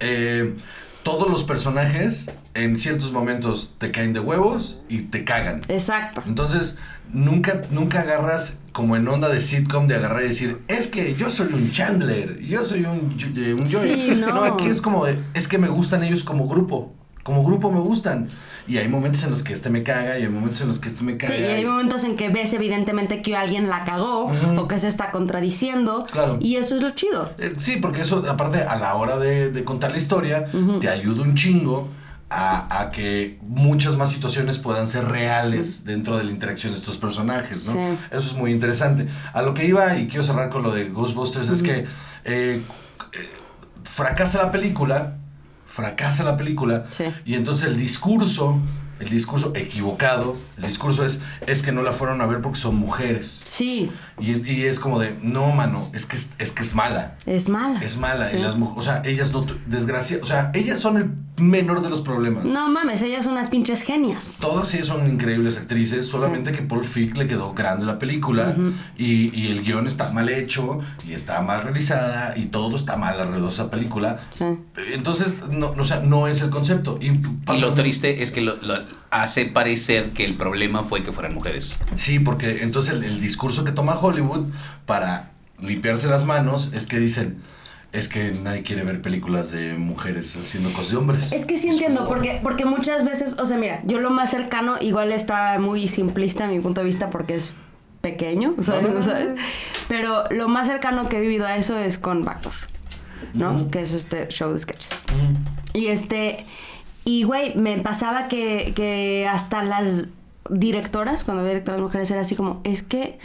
eh, todos los personajes en ciertos momentos te caen de huevos y te cagan. Exacto. Entonces, nunca, nunca agarras como en onda de sitcom de agarrar y decir, es que yo soy un Chandler, yo soy un, eh, un Joey". Sí, no. aquí es como de, es que me gustan ellos como grupo. Como grupo me gustan. Y hay momentos en los que este me caga y hay momentos en los que este me Sí, caga. y hay momentos en que ves evidentemente que alguien la cagó o que se está contradiciendo. Claro. Y eso es lo chido. Eh, Sí, porque eso, aparte, a la hora de, de contar la historia, te ayuda un chingo a, a que muchas más situaciones puedan ser reales dentro de la interacción de estos personajes, ¿no? Sí. Eso es muy interesante. A lo que iba, y quiero cerrar con lo de Ghostbusters, es que eh, eh, fracasa la película, fracasa la película, Sí. y entonces el discurso, el discurso equivocado, el discurso es, es que no la fueron a ver porque son mujeres. Sí, Y, y es como de, no, mano, es que es, es que es mala. es mala. Es mala. Sí. Y las o sea, ellas no, desgracia, o sea, ellas son el menor de los problemas. No mames, ellas son unas pinches genias. Todas ellas son increíbles actrices, solamente que Paul Fick le quedó grande la película y, y el guion está mal hecho y está mal realizada y todo está mal alrededor de esa película. Sí. Entonces, no, o sea, no es el concepto. Y, Y lo triste es que lo, lo hace parecer que el problema fue que fueran mujeres. Sí, porque entonces el, el discurso que toma Hollywood para limpiarse las manos es que dicen, es que nadie quiere ver películas de mujeres haciendo cosas de hombres. Es que sí entiendo, porque, porque muchas veces, o sea, mira, yo lo más cercano, igual está muy simplista a mi punto de vista porque es pequeño, ¿sabes? No, no, no, ¿sabes? Pero lo más cercano que he vivido a eso es con Backdoor, ¿no? Que es este show de sketches. Y este, y güey, me pasaba que, que hasta las directoras, cuando había directoras mujeres, era así como, es que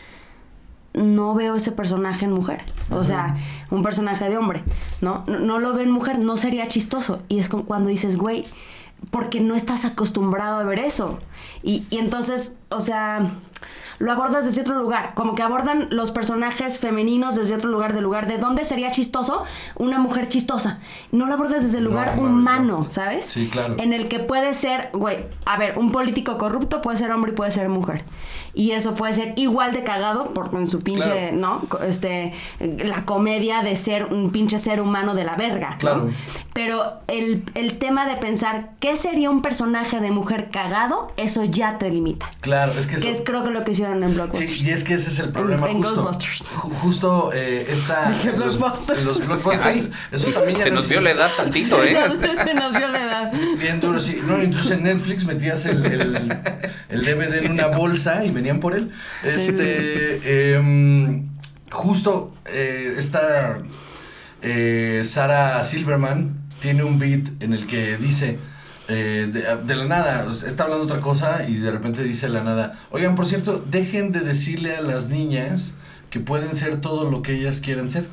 no veo ese personaje en mujer. O sea, un personaje de hombre, ¿no? ¿no? No lo veo en mujer, no sería chistoso. Y es como cuando dices, güey, porque no estás acostumbrado a ver eso. Y, y entonces, o sea, lo abordas desde otro lugar. Como que abordan los personajes femeninos desde otro lugar, del lugar de dónde sería chistoso una mujer chistosa. No lo abordas desde el lugar no humano, no. ¿sabes? Sí, claro. En el que puede ser, güey, a ver, un político corrupto puede ser hombre y puede ser mujer. Y eso puede ser igual de cagado, porque en su pinche, Claro. ¿no? Este, la comedia de ser un pinche ser humano de la verga. Claro. Pero el, el tema de pensar qué sería un personaje de mujer cagado, eso ya te limita. Claro, es que eso... Que es creo que lo que hicieron en Blockbusters. Sí, y es que ese es el problema En justo. Ghostbusters. Ju- Justo eh, esta... En los- Blockbusters. en los blockbusters, Ay, eso también ya se no nos vio la edad tantito, ¿eh? Se nos vio la edad. Bien duro, sí. No, entonces en Netflix metías el, el, el DVD en una bolsa y venían por él. Este, em, justo eh, esta eh, Sara Silverman tiene un beat en el que dice eh, de, de la nada, está hablando otra cosa y de repente dice la nada, oigan, por cierto, dejen de decirle a las niñas que pueden ser todo lo que ellas quieran ser.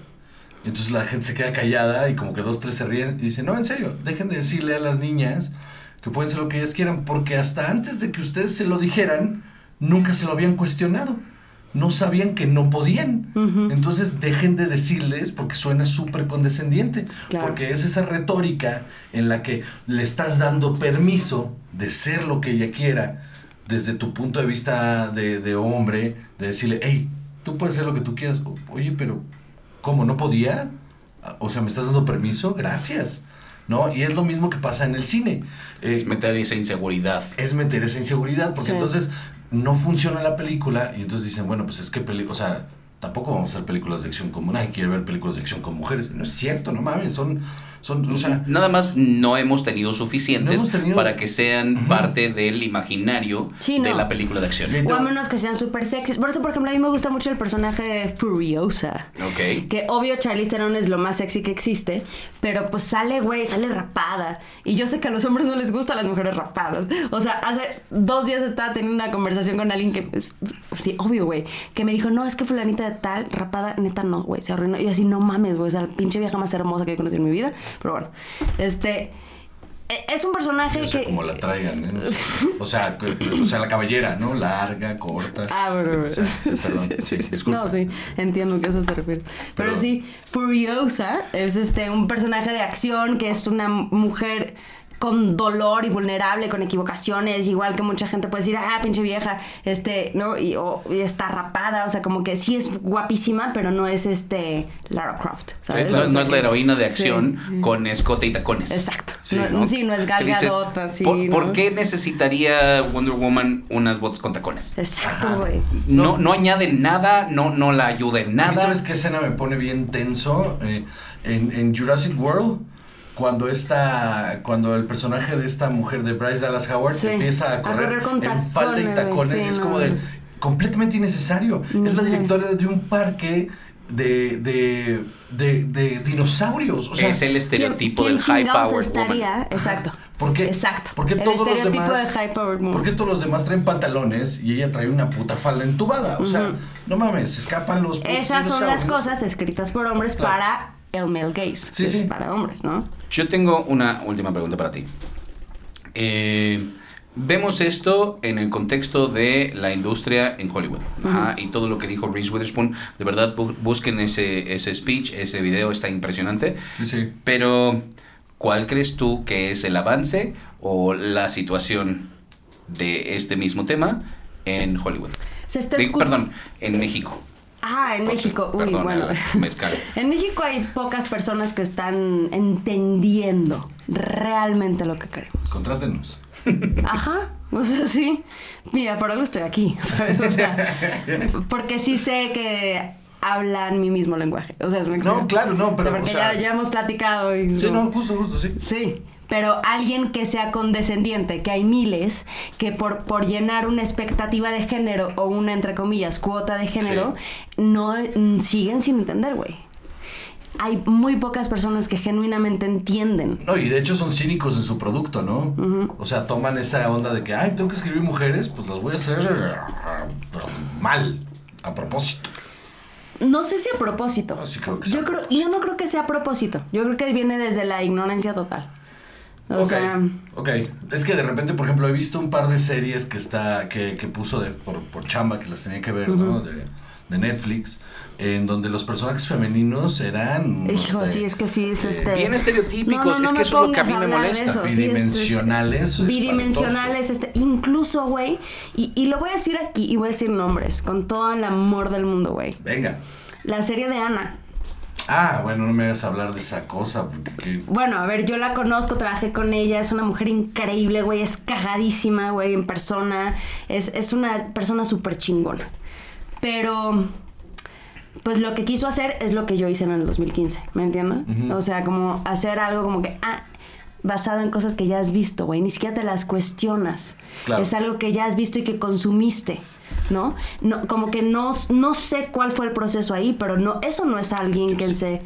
Y entonces la gente se queda callada y como que dos, tres se ríen y dicen, no, en serio, dejen de decirle a las niñas que pueden ser lo que ellas quieran, porque hasta antes de que ustedes se lo dijeran, nunca se lo habían cuestionado. No sabían que no podían. Entonces dejen de decirles porque suena súper condescendiente. Claro. Porque es esa retórica en la que le estás dando permiso de ser lo que ella quiera desde tu punto de vista de, de hombre, de decirle, hey, tú puedes ser lo que tú quieras. Oye, pero ¿cómo no podía? O sea, ¿me estás dando permiso? Gracias. ¿No? Y es lo mismo que pasa en el cine. Eh, Es meter esa inseguridad. es meter esa inseguridad, porque Sí. entonces no funciona la película y entonces dicen, bueno, pues es que, peli o sea, tampoco vamos a hacer películas de acción con nadie quiere ver películas de acción con mujeres. No es cierto, no mames, son, son, o sea, Nada más no hemos tenido suficientes No hemos tenido- para que sean parte del imaginario Sí, de la película de acción. O a menos que sean súper sexys. Por eso, por ejemplo, a mí me gusta mucho el personaje de Furiosa. Ok. Que obvio Charlize Theron es lo más sexy que existe, pero pues sale, güey, sale rapada. Y yo sé que a los hombres no les gustan las mujeres rapadas. O sea, hace dos días estaba teniendo una conversación con alguien que, pues, sí, obvio, güey, que me dijo, no, es que fulanita de tal, rapada, neta no, güey, se arruinó. Y yo así, no mames, güey, o sea, la pinche vieja más hermosa que he conocido en mi vida. Pero bueno, este, e- es un personaje o sea, que... como la traigan, ¿eh? O sea, o sea, la cabellera, ¿no? Larga, corta. Ah, bueno, bueno. O sea, Sí, sí, sí, disculpa. No, sí, entiendo que a eso te refieres. Pero, Pero- sí, Furiosa es este un personaje de acción que es una mujer con dolor y vulnerable, con equivocaciones, igual que mucha gente puede decir, ah, pinche vieja, este, ¿no? Y, o- y está rapada, o sea, como que sí es guapísima, pero no es este Lara Croft, no, O no sea es la heroína de Sí. acción con escote y tacones. Exacto. Sí, no, ¿no? sí, no es Gal Gadot, así, ¿por, ¿no? por qué necesitaría Wonder Woman unas botas con tacones? Exacto, güey. No, no añade nada, no, no la ayuda en ¿A mí nada. ¿Sabes qué escena me pone bien tenso? Eh, en, en Jurassic World, cuando esta, cuando el personaje de esta mujer de Bryce Dallas Howard Sí, empieza a a correr, con en falda y tacones, tacones, sí, y es no. como de completamente innecesario. Es la directora de un parque de, de, de, de dinosaurios. O sea, es el estereotipo ¿Quién- del quién high powered estaría? woman. Exacto. ¿Por qué? Exacto. ¿Por qué el todos los demás- de high powered woman. ¿Por qué todos los demás traen pantalones y ella trae una puta falda entubada? O sea, no mames, se escapan los Esas son las cosas escritas por hombres Claro. para el male gaze. Sí, que es sí. Para hombres, ¿no? Yo tengo una última pregunta para ti. Eh, vemos esto en el contexto de la industria en Hollywood. Ajá, y todo lo que dijo Reese Witherspoon. De verdad, bu- busquen ese, ese speech, ese video, está impresionante. Sí, sí. Pero, ¿cuál crees tú que es el avance o la situación de este mismo tema en Hollywood? Se está perdón, en México. Ah, en Por- México. Uy, bueno. eh, mezcal. En México hay pocas personas que están entendiendo realmente lo que queremos. Contrátenos. Ajá, o sea, sí. Mira, por algo estoy aquí, ¿sabes? O sea, porque sí sé que hablan mi mismo lenguaje. O sea, ¿me explico? No, claro, no, pero, O sea, porque o sea- ya, ya hemos platicado y... Sí, no, justo, justo, sí. Sí, pero alguien que sea condescendiente, que hay miles que por, por llenar una expectativa de género o una, entre comillas, cuota de género, no mm, siguen sin entender, güey. Hay muy pocas personas que genuinamente entienden. No, y de hecho son cínicos en su producto, ¿no? O sea, toman esa onda de que, ay, tengo que escribir mujeres, pues las voy a hacer eh, mal, a propósito. No sé si a propósito. No, sí creo que yo creo, yo no creo que sea a propósito. Yo creo que viene desde la ignorancia total. O ok, sea, ok. Es que de repente, por ejemplo, he visto un par de series que está que, que puso de, por, por chamba, que las tenía que ver, ¿no? De, de Netflix, en donde los personajes femeninos eran... hijo, este, sí, es que sí es eh, este. Bien estereotípicos, No, no, no es que eso es lo que a mí me molesta. eso, sí, es, este, Bidimensionales, bidimensionales, este, incluso, güey. Y, y lo voy a decir aquí y voy a decir nombres, con todo el amor del mundo, güey. Venga. La serie de Ana. Ah, bueno, no me hagas hablar de esa cosa, porque... que- Bueno, a ver, yo la conozco, trabajé con ella, es una mujer increíble, güey, es cagadísima, güey, en persona, es, es una persona súper chingona. Pero, pues lo que quiso hacer es lo que yo hice en el 2015, ¿me entiendes? O sea, como hacer algo como que, ah, basado en cosas que ya has visto, güey, ni siquiera te las cuestionas. Claro. Es algo que ya has visto y que consumiste. ¿No? no como que no, no sé cuál fue el proceso ahí, pero no, eso no es alguien que se,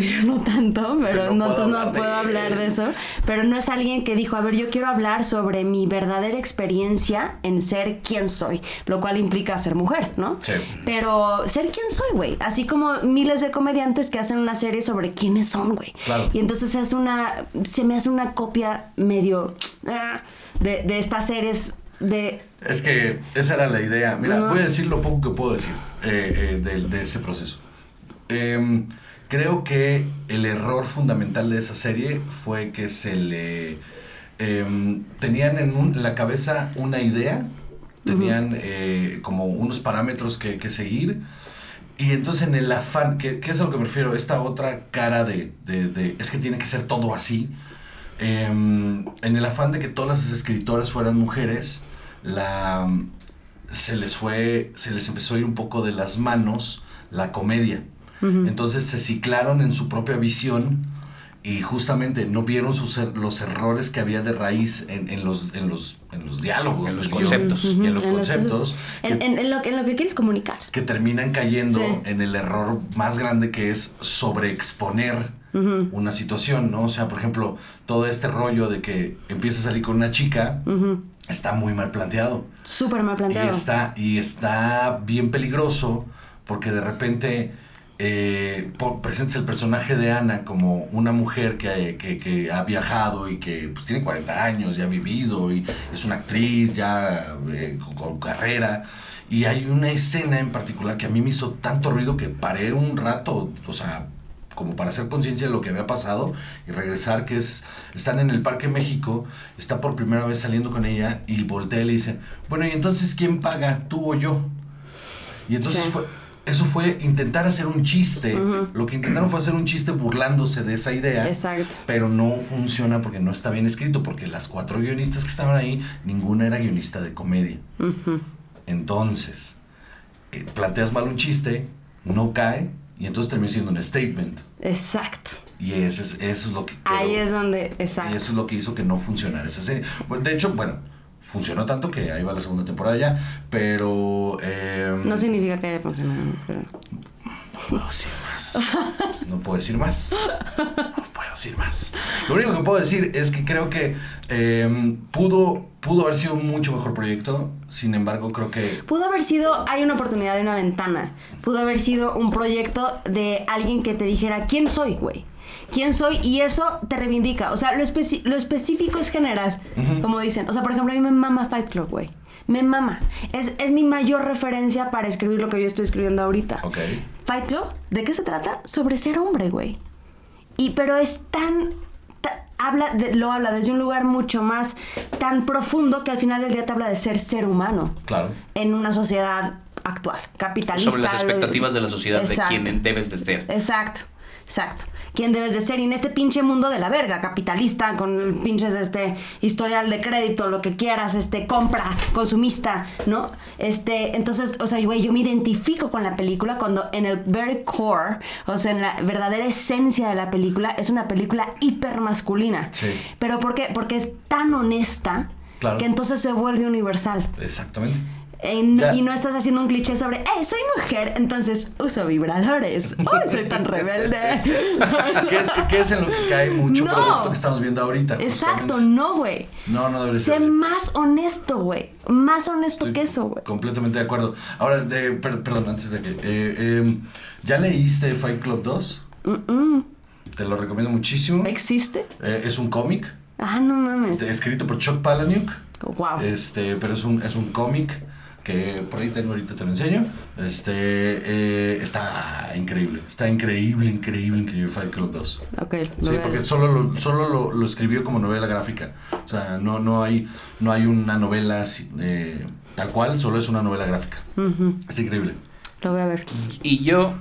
yo no tanto, pero, Pero no, puedo no hablar de puedo hablar de él. eso. Pero no es alguien que dijo, a ver, yo quiero hablar sobre mi verdadera experiencia en ser quien soy, lo cual implica ser mujer, ¿no? Sí. Pero ser quien soy, güey. Así como miles de comediantes que hacen una serie sobre quiénes son, güey. Claro. Y entonces es una, se me hace una copia medio ah, de, de estas series de... Es que esa era la idea. Mira, No. voy a decir lo poco que puedo decir eh, eh, de, de ese proceso. Em, creo que el error fundamental de esa serie fue que se le... em, tenían en, un- en la cabeza una idea, tenían eh, como unos parámetros que, que seguir. Y entonces en el afán, que, que es a lo que me refiero, esta otra cara de, de- de- es que tiene que ser todo así, em, en el afán de que todas las escritoras fueran mujeres, la, se les fue, se les empezó a ir un poco de las manos la comedia. Entonces se ciclaron en su propia visión y justamente no vieron sus er- los errores que había de raíz en, en los, en, los, en los diálogos. En los conceptos. Y en los conceptos. En, que- en- en lo, que- en lo que quieres comunicar. que terminan cayendo Sí. en el error más grande que es sobreexponer Una situación, ¿no? O sea, por ejemplo, todo este rollo de que empieza a salir con una chica está muy mal planteado. Súper mal Y planteado. está, y está bien peligroso porque de repente eh, presentas el personaje de Ana como una mujer que, que- que ha viajado y que pues, tiene 40 años, ya ha vivido y es una actriz ya eh, con, con carrera. Y hay una escena en particular que a mí me hizo tanto ruido que paré un rato, o sea, como para hacer conciencia de lo que había pasado y regresar, que es, están en el Parque México, está por primera vez saliendo con ella y voltea y le dice, bueno, ¿y entonces quién paga, tú o yo? Y entonces Sí. fue, eso fue intentar hacer un chiste, lo que intentaron fue hacer un chiste burlándose de esa idea. Exacto. Pero no funciona porque no está bien escrito, porque las cuatro guionistas que estaban ahí, ninguna era guionista de comedia. Entonces, eh, planteas mal un chiste, no cae, y entonces termina siendo un statement. Exacto. Y ese es, eso es lo que... Ahí es donde. Exacto. eso es lo que hizo que no funcionara esa serie. Bueno, de hecho, bueno, funcionó tanto que ahí va la segunda temporada ya, pero... eh, No significa que haya funcionado. pero- no puedo decir más. No puedo decir más. No puedo decir más. Lo único que puedo decir es que creo que eh, pudo, pudo haber sido un mucho mejor proyecto. Sin embargo, creo que Pudo haber sido, hay una oportunidad de una ventana. Pudo haber sido un proyecto de alguien que te dijera, ¿quién soy, güey? ¿Quién soy? Y eso te reivindica. O sea, lo, lo específico es general, como dicen. O sea, por ejemplo, a mí me mama Fight Club, güey. Me mama. Es, es mi mayor referencia para escribir lo que yo estoy escribiendo ahorita. Fight Club, ¿de qué se trata? Sobre ser hombre, güey. Y pero es tan, ta- habla de- lo habla desde un lugar mucho más tan profundo que al final del día te habla de ser ser humano Claro. en una sociedad actual, capitalista. Sobre las expectativas de la sociedad Exacto. de quién debes de ser. Exacto. Exacto. ¿Quién debes de ser? Y en este pinche mundo de la verga, capitalista, con pinches este historial de crédito, lo que quieras, este, compra, consumista, ¿no? Este, entonces, o sea, güey, yo me identifico con la película cuando en el very core, o sea, en la verdadera esencia de la película, es una película hiper masculina. Sí. ¿Pero por qué? Porque es tan honesta Claro. que entonces se vuelve universal. Exactamente. En- y no estás haciendo un cliché sobre, ¡eh, soy mujer! Entonces uso vibradores. ¡Uy, soy tan rebelde! ¿Qué, qué es en lo que cae mucho No. producto que estamos viendo ahorita? Exacto, justamente? no, güey. No, no debería Sé ser. más honesto, güey. Más honesto Estoy que eso, güey. Completamente de acuerdo. Ahora, de- per- perdón, antes de que. eh, eh, ¿Ya leíste Fight Club 2? Mm-mm. Te lo recomiendo muchísimo. ¿Existe? Eh, es un cómic Ah, no mames. escrito por Chuck Palahniuk. Wow. Este, pero es un, es un cómic que por ahí tengo ahorita te lo enseño. Este, eh, está increíble. Está increíble, increíble, increíble Fight Club 2. Ok, lo Sí, porque solo lo, solo lo, lo escribió como novela gráfica. O sea, no, no, hay, no hay una novela así, eh, tal cual, solo es una novela gráfica. Ujú, Está increíble. Lo voy a ver. Y yo,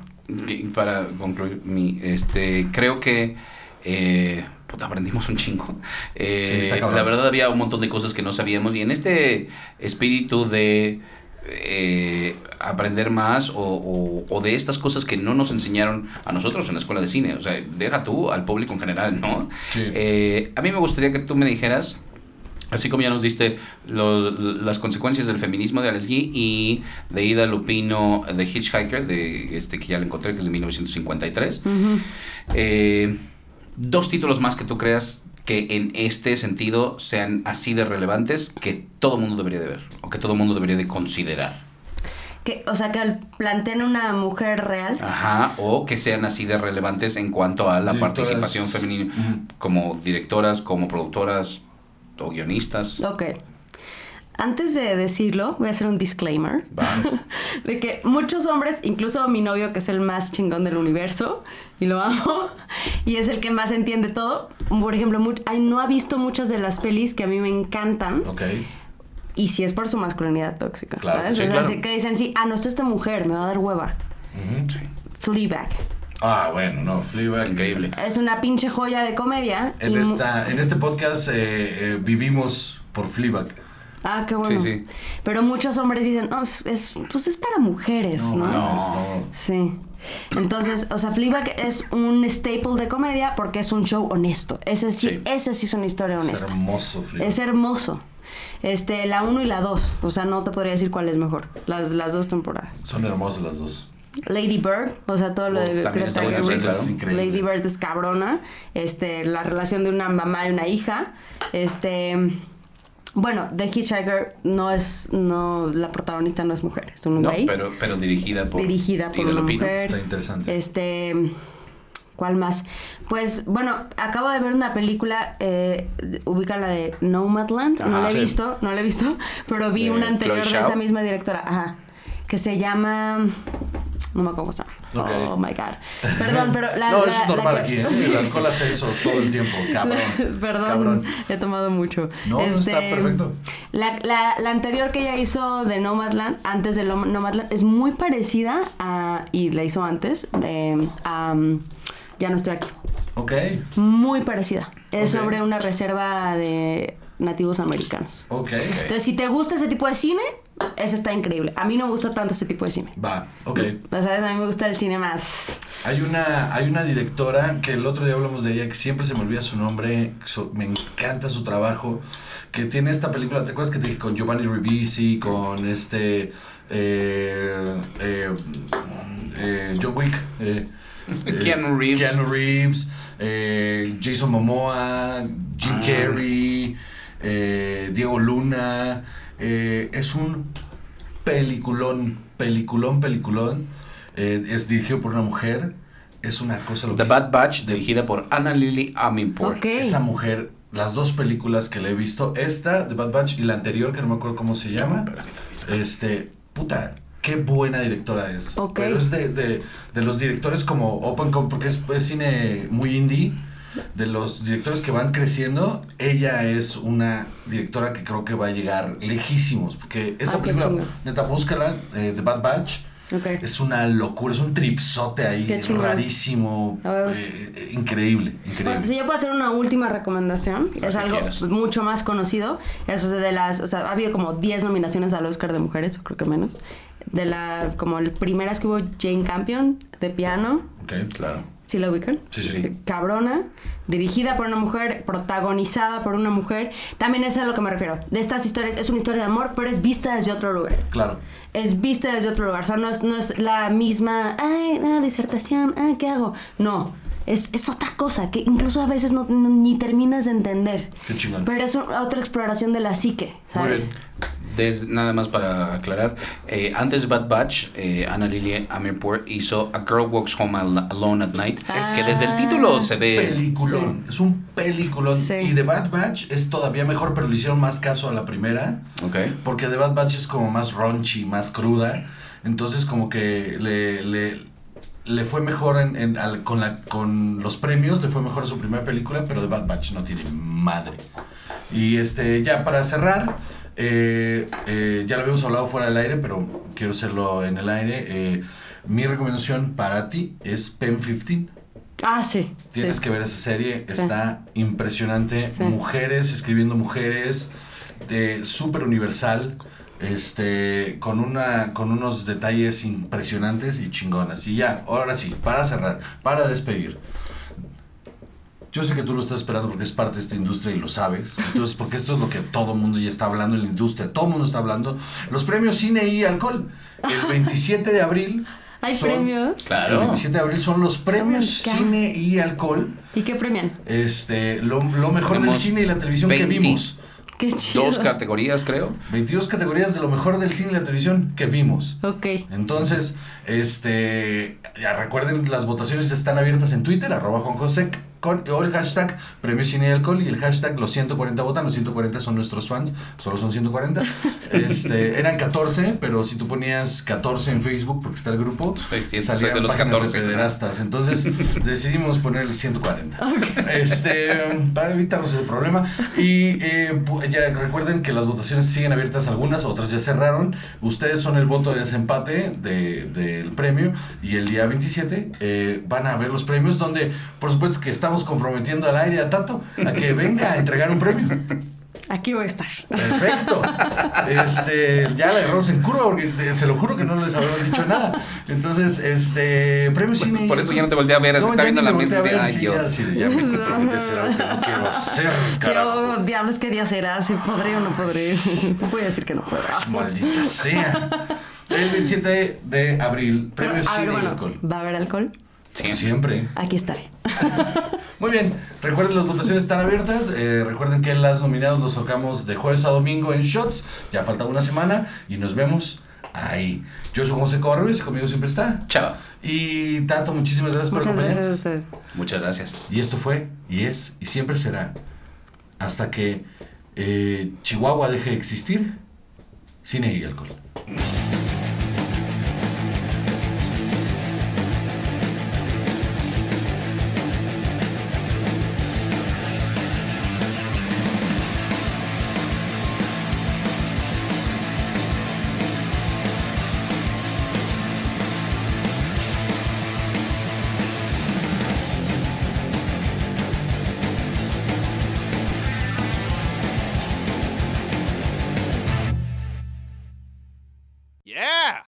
para concluir, mi, este, creo que eh, puta, aprendimos un chingo. Eh, Sí, está cabrón. la verdad había un montón de cosas que no sabíamos y en este espíritu de eh, aprender más o, o- o de estas cosas que no nos enseñaron a nosotros en la escuela de cine, o sea, deja tú al público en general, ¿no? Sí. Eh, a mí me gustaría que tú me dijeras Así como ya nos diste lo- las consecuencias del feminismo de Alex Guy y de Ida Lupino de Hitchhiker, de este que ya lo encontré, que es de 1953. Ujú. Eh, dos títulos más que tú creas que en este sentido sean así de relevantes que todo mundo debería de ver o que todo mundo debería de considerar. Que, o sea, que al- planteen una mujer real. Ajá, o que sean así de relevantes en cuanto a la Directoras. participación femenina como directoras, como productoras o guionistas. Ok. Antes de decirlo, voy a hacer un disclaimer. Va. De que muchos hombres, incluso mi novio, que es el más chingón del universo, y lo amo, y es el que más entiende todo, por ejemplo, no ha visto muchas de las pelis que a mí me encantan, Ok. y si es por su masculinidad tóxica. Claro, ¿sabes? sí, o sea, claro. así que dicen, sí, ah, no, está esta mujer, me va a dar hueva. Ujú. Sí. Fleabag. Ah, bueno, no, Fleabag. Increíble. Es una pinche joya de comedia. En, y esta, en este podcast eh, eh, vivimos por Fleabag. Ah, qué bueno. Sí, sí. Pero muchos hombres dicen, no, es, es- pues es para mujeres, ¿no? mames, no. Sí. Entonces, o sea, Fleabag es un staple de comedia porque es un show honesto. Ese sí, Sí. ese sí es una historia Es honesta. hermoso Fleabag. Es hermoso. Este, la 1 y la 2. O sea, no te podría decir cuál es mejor. Las, las dos temporadas. Son hermosas las dos. Lady Bird, o sea, todo lo Uf, de Greta Gerwig. claro. Es. Lady Bird es cabrona. Este, la relación de una mamá y una hija. Este. Bueno, The Hitchhiker no es. no La protagonista no es mujer, es un No, güey. pero, pero dirigida por dirigida por una mujer. Está interesante. Este. ¿Cuál más? Pues bueno, acabo de ver una película, eh, ubica la de Nomadland, no la he sí. visto, no la he visto, pero vi De una anterior de esa misma directora, ajá, que se llama, no me acuerdo cómo se llama. Ok. Oh my god. Perdón, pero la no, la- eso es la normal que- aquí, ¿eh? El alcohol hace eso todo el tiempo, cabrón. Perdón, Cabrón. he tomado mucho. No, no está perfecto. La, la- la anterior que ella hizo de Nomadland, antes de Nomadland, es muy parecida a, y la hizo antes, eh, a Ya no estoy aquí. Ok, Muy parecida. Es Ok. sobre una reserva de nativos americanos. ok. Entonces, si te gusta ese tipo de cine, ese está increíble. A mí no me gusta tanto ese tipo de cine. Va, ok. ¿Sabes? A mí me gusta el cine más... Hay una, hay una directora que el otro día hablamos de ella, que siempre se me olvida su nombre, me encanta su trabajo, que tiene esta película, ¿te acuerdas que te dije con Giovanni Ribisi, con este, eh, eh, eh, John Wick? eh, eh, Keanu Reeves. Keanu Reeves, eh, Jason Momoa, Jim Ah. Carrey, eh, Diego Luna, eh, es un peliculón, peliculón, peliculón. Eh, es dirigido por una mujer. Es una cosa lo The que Bad Batch, dirigida por Anna Lily Amirpour. Ok. esa mujer, las dos películas que le he visto, esta, The Bad Batch, y la anterior, que no me acuerdo cómo se llama. Este, puta, qué buena directora es. Pero es de, de, de los directores como Open Com, porque es, es cine muy indie. De los directores que van creciendo, ella es una directora que creo que va a llegar lejísimos. Porque esa Ay, qué película, neta, búscala, eh, The Bad Batch. Ok. Es una locura, es un tripsote ahí, rarísimo, eh, eh, increíble, increíble. Bueno, si yo puedo hacer una última recomendación, Lo es que algo quieras. mucho más conocido. Eso es de las, o sea, ha habido como 10 nominaciones al Oscar de mujeres, o creo que menos. De la, como el primeras que hubo Jane Campion de piano. Ok. Claro. ¿Sí la ubican? Sí, sí. Cabrona, dirigida por una mujer, protagonizada por una mujer. También es a lo que me refiero. De estas historias, es una historia de amor, pero es vista desde otro lugar. Claro. Es vista desde otro lugar. O sea, no es, no es la misma, ay, ah, disertación, ah, ¿qué hago? No. Es, es otra cosa que incluso a veces no, no- ni terminas de entender. Qué chingón. Pero es otra exploración de la psique, Muy ¿sabes? bien. Des- nada más para aclarar, eh, antes de Bad Batch, eh, Anna Lily Amirpour hizo A Girl Walks Home Al- Alone at Night, Ah. que desde el título se ve... Peliculón. Es un peliculón. Sí. Y The Bad Batch es todavía mejor, pero le hicieron más caso a la primera. Ok. Porque The Bad Batch es como más raunchy, más cruda. Entonces como que le, le, le fue mejor en, en- al- con, la, con los premios, le fue mejor a su primera película, pero The Bad Batch no tiene madre. Y este, ya para cerrar, eh, eh, ya lo habíamos hablado fuera del aire, pero quiero hacerlo en el aire. eh, mi recomendación para ti es Pen 15. Ah, sí. Tienes sí. que ver esa serie, está impresionante. Sí. Mujeres escribiendo mujeres, de súper universal, este, con una, con unos detalles impresionantes y chingonas. Y ya, ahora sí, para cerrar, para despedir. Yo sé que tú lo estás esperando porque es parte de esta industria y lo sabes. Entonces, porque esto es lo que todo el mundo ya está hablando en la industria. Todo el mundo está hablando. Los premios cine y alcohol. El 27 de abril. ¿Hay son- premios? El Claro. 27 de abril son los premios Oh cine y alcohol. ¿Y qué premian? Este, lo, lo mejor del cine y la televisión 20. que vimos. Qué chido. Dos categorías, creo. 22 categorías de lo mejor del cine y la televisión que vimos. Ok. Entonces, este, ya recuerden, las votaciones están abiertas en Twitter, arroba Juan José, con, o el hashtag Premio Cine y Alcohol y el hashtag los 140 votan, los 140 son nuestros fans, solo son 140. Este, eran 14, pero si tú ponías 14 en Facebook, porque está el grupo, Sí, salían de los páginas 14, de pederastas. Entonces decidimos poner el 140. Este, para evitarnos ese problema. Y eh, ya recuerden que las votaciones siguen abiertas algunas, otras ya cerraron. Ustedes son el voto de desempate de- del premio. Y el día 27 eh, van a ver los premios, donde por supuesto que estamos comprometiendo al aire a Tato a que venga a entregar un premio. Aquí voy a estar. Perfecto. Este, ya la agarramos en curva porque te- se lo juro que no les habíamos dicho nada. Entonces, este, premio cine. por eso ya no te volteé a ver, está ya viendo la mente de, "Ay, sí, Dios". Ya, sí, ya me comprometí a hacer algo que no quiero hacer, carajo. Yo, diablos, ¿qué día será? Si podré o no podré. Voy a decir que no puedo. Ay, Maldita sea. El 27 de abril, premio a cine ver, y bueno, alcohol. ¿va a haber alcohol? Sí. Siempre. Aquí estaré. Muy bien, recuerden las votaciones están abiertas. eh, recuerden que las nominados los sacamos de jueves a domingo en Shots. Ya falta una semana y nos vemos ahí. Yo soy José Correos y conmigo siempre está. Chao. Y Tato, muchísimas gracias por Muchas gracias acompañarnos. a ustedes. Muchas gracias. Y esto fue, y es, y siempre será, hasta que eh, Chihuahua deje de existir, cine y alcohol.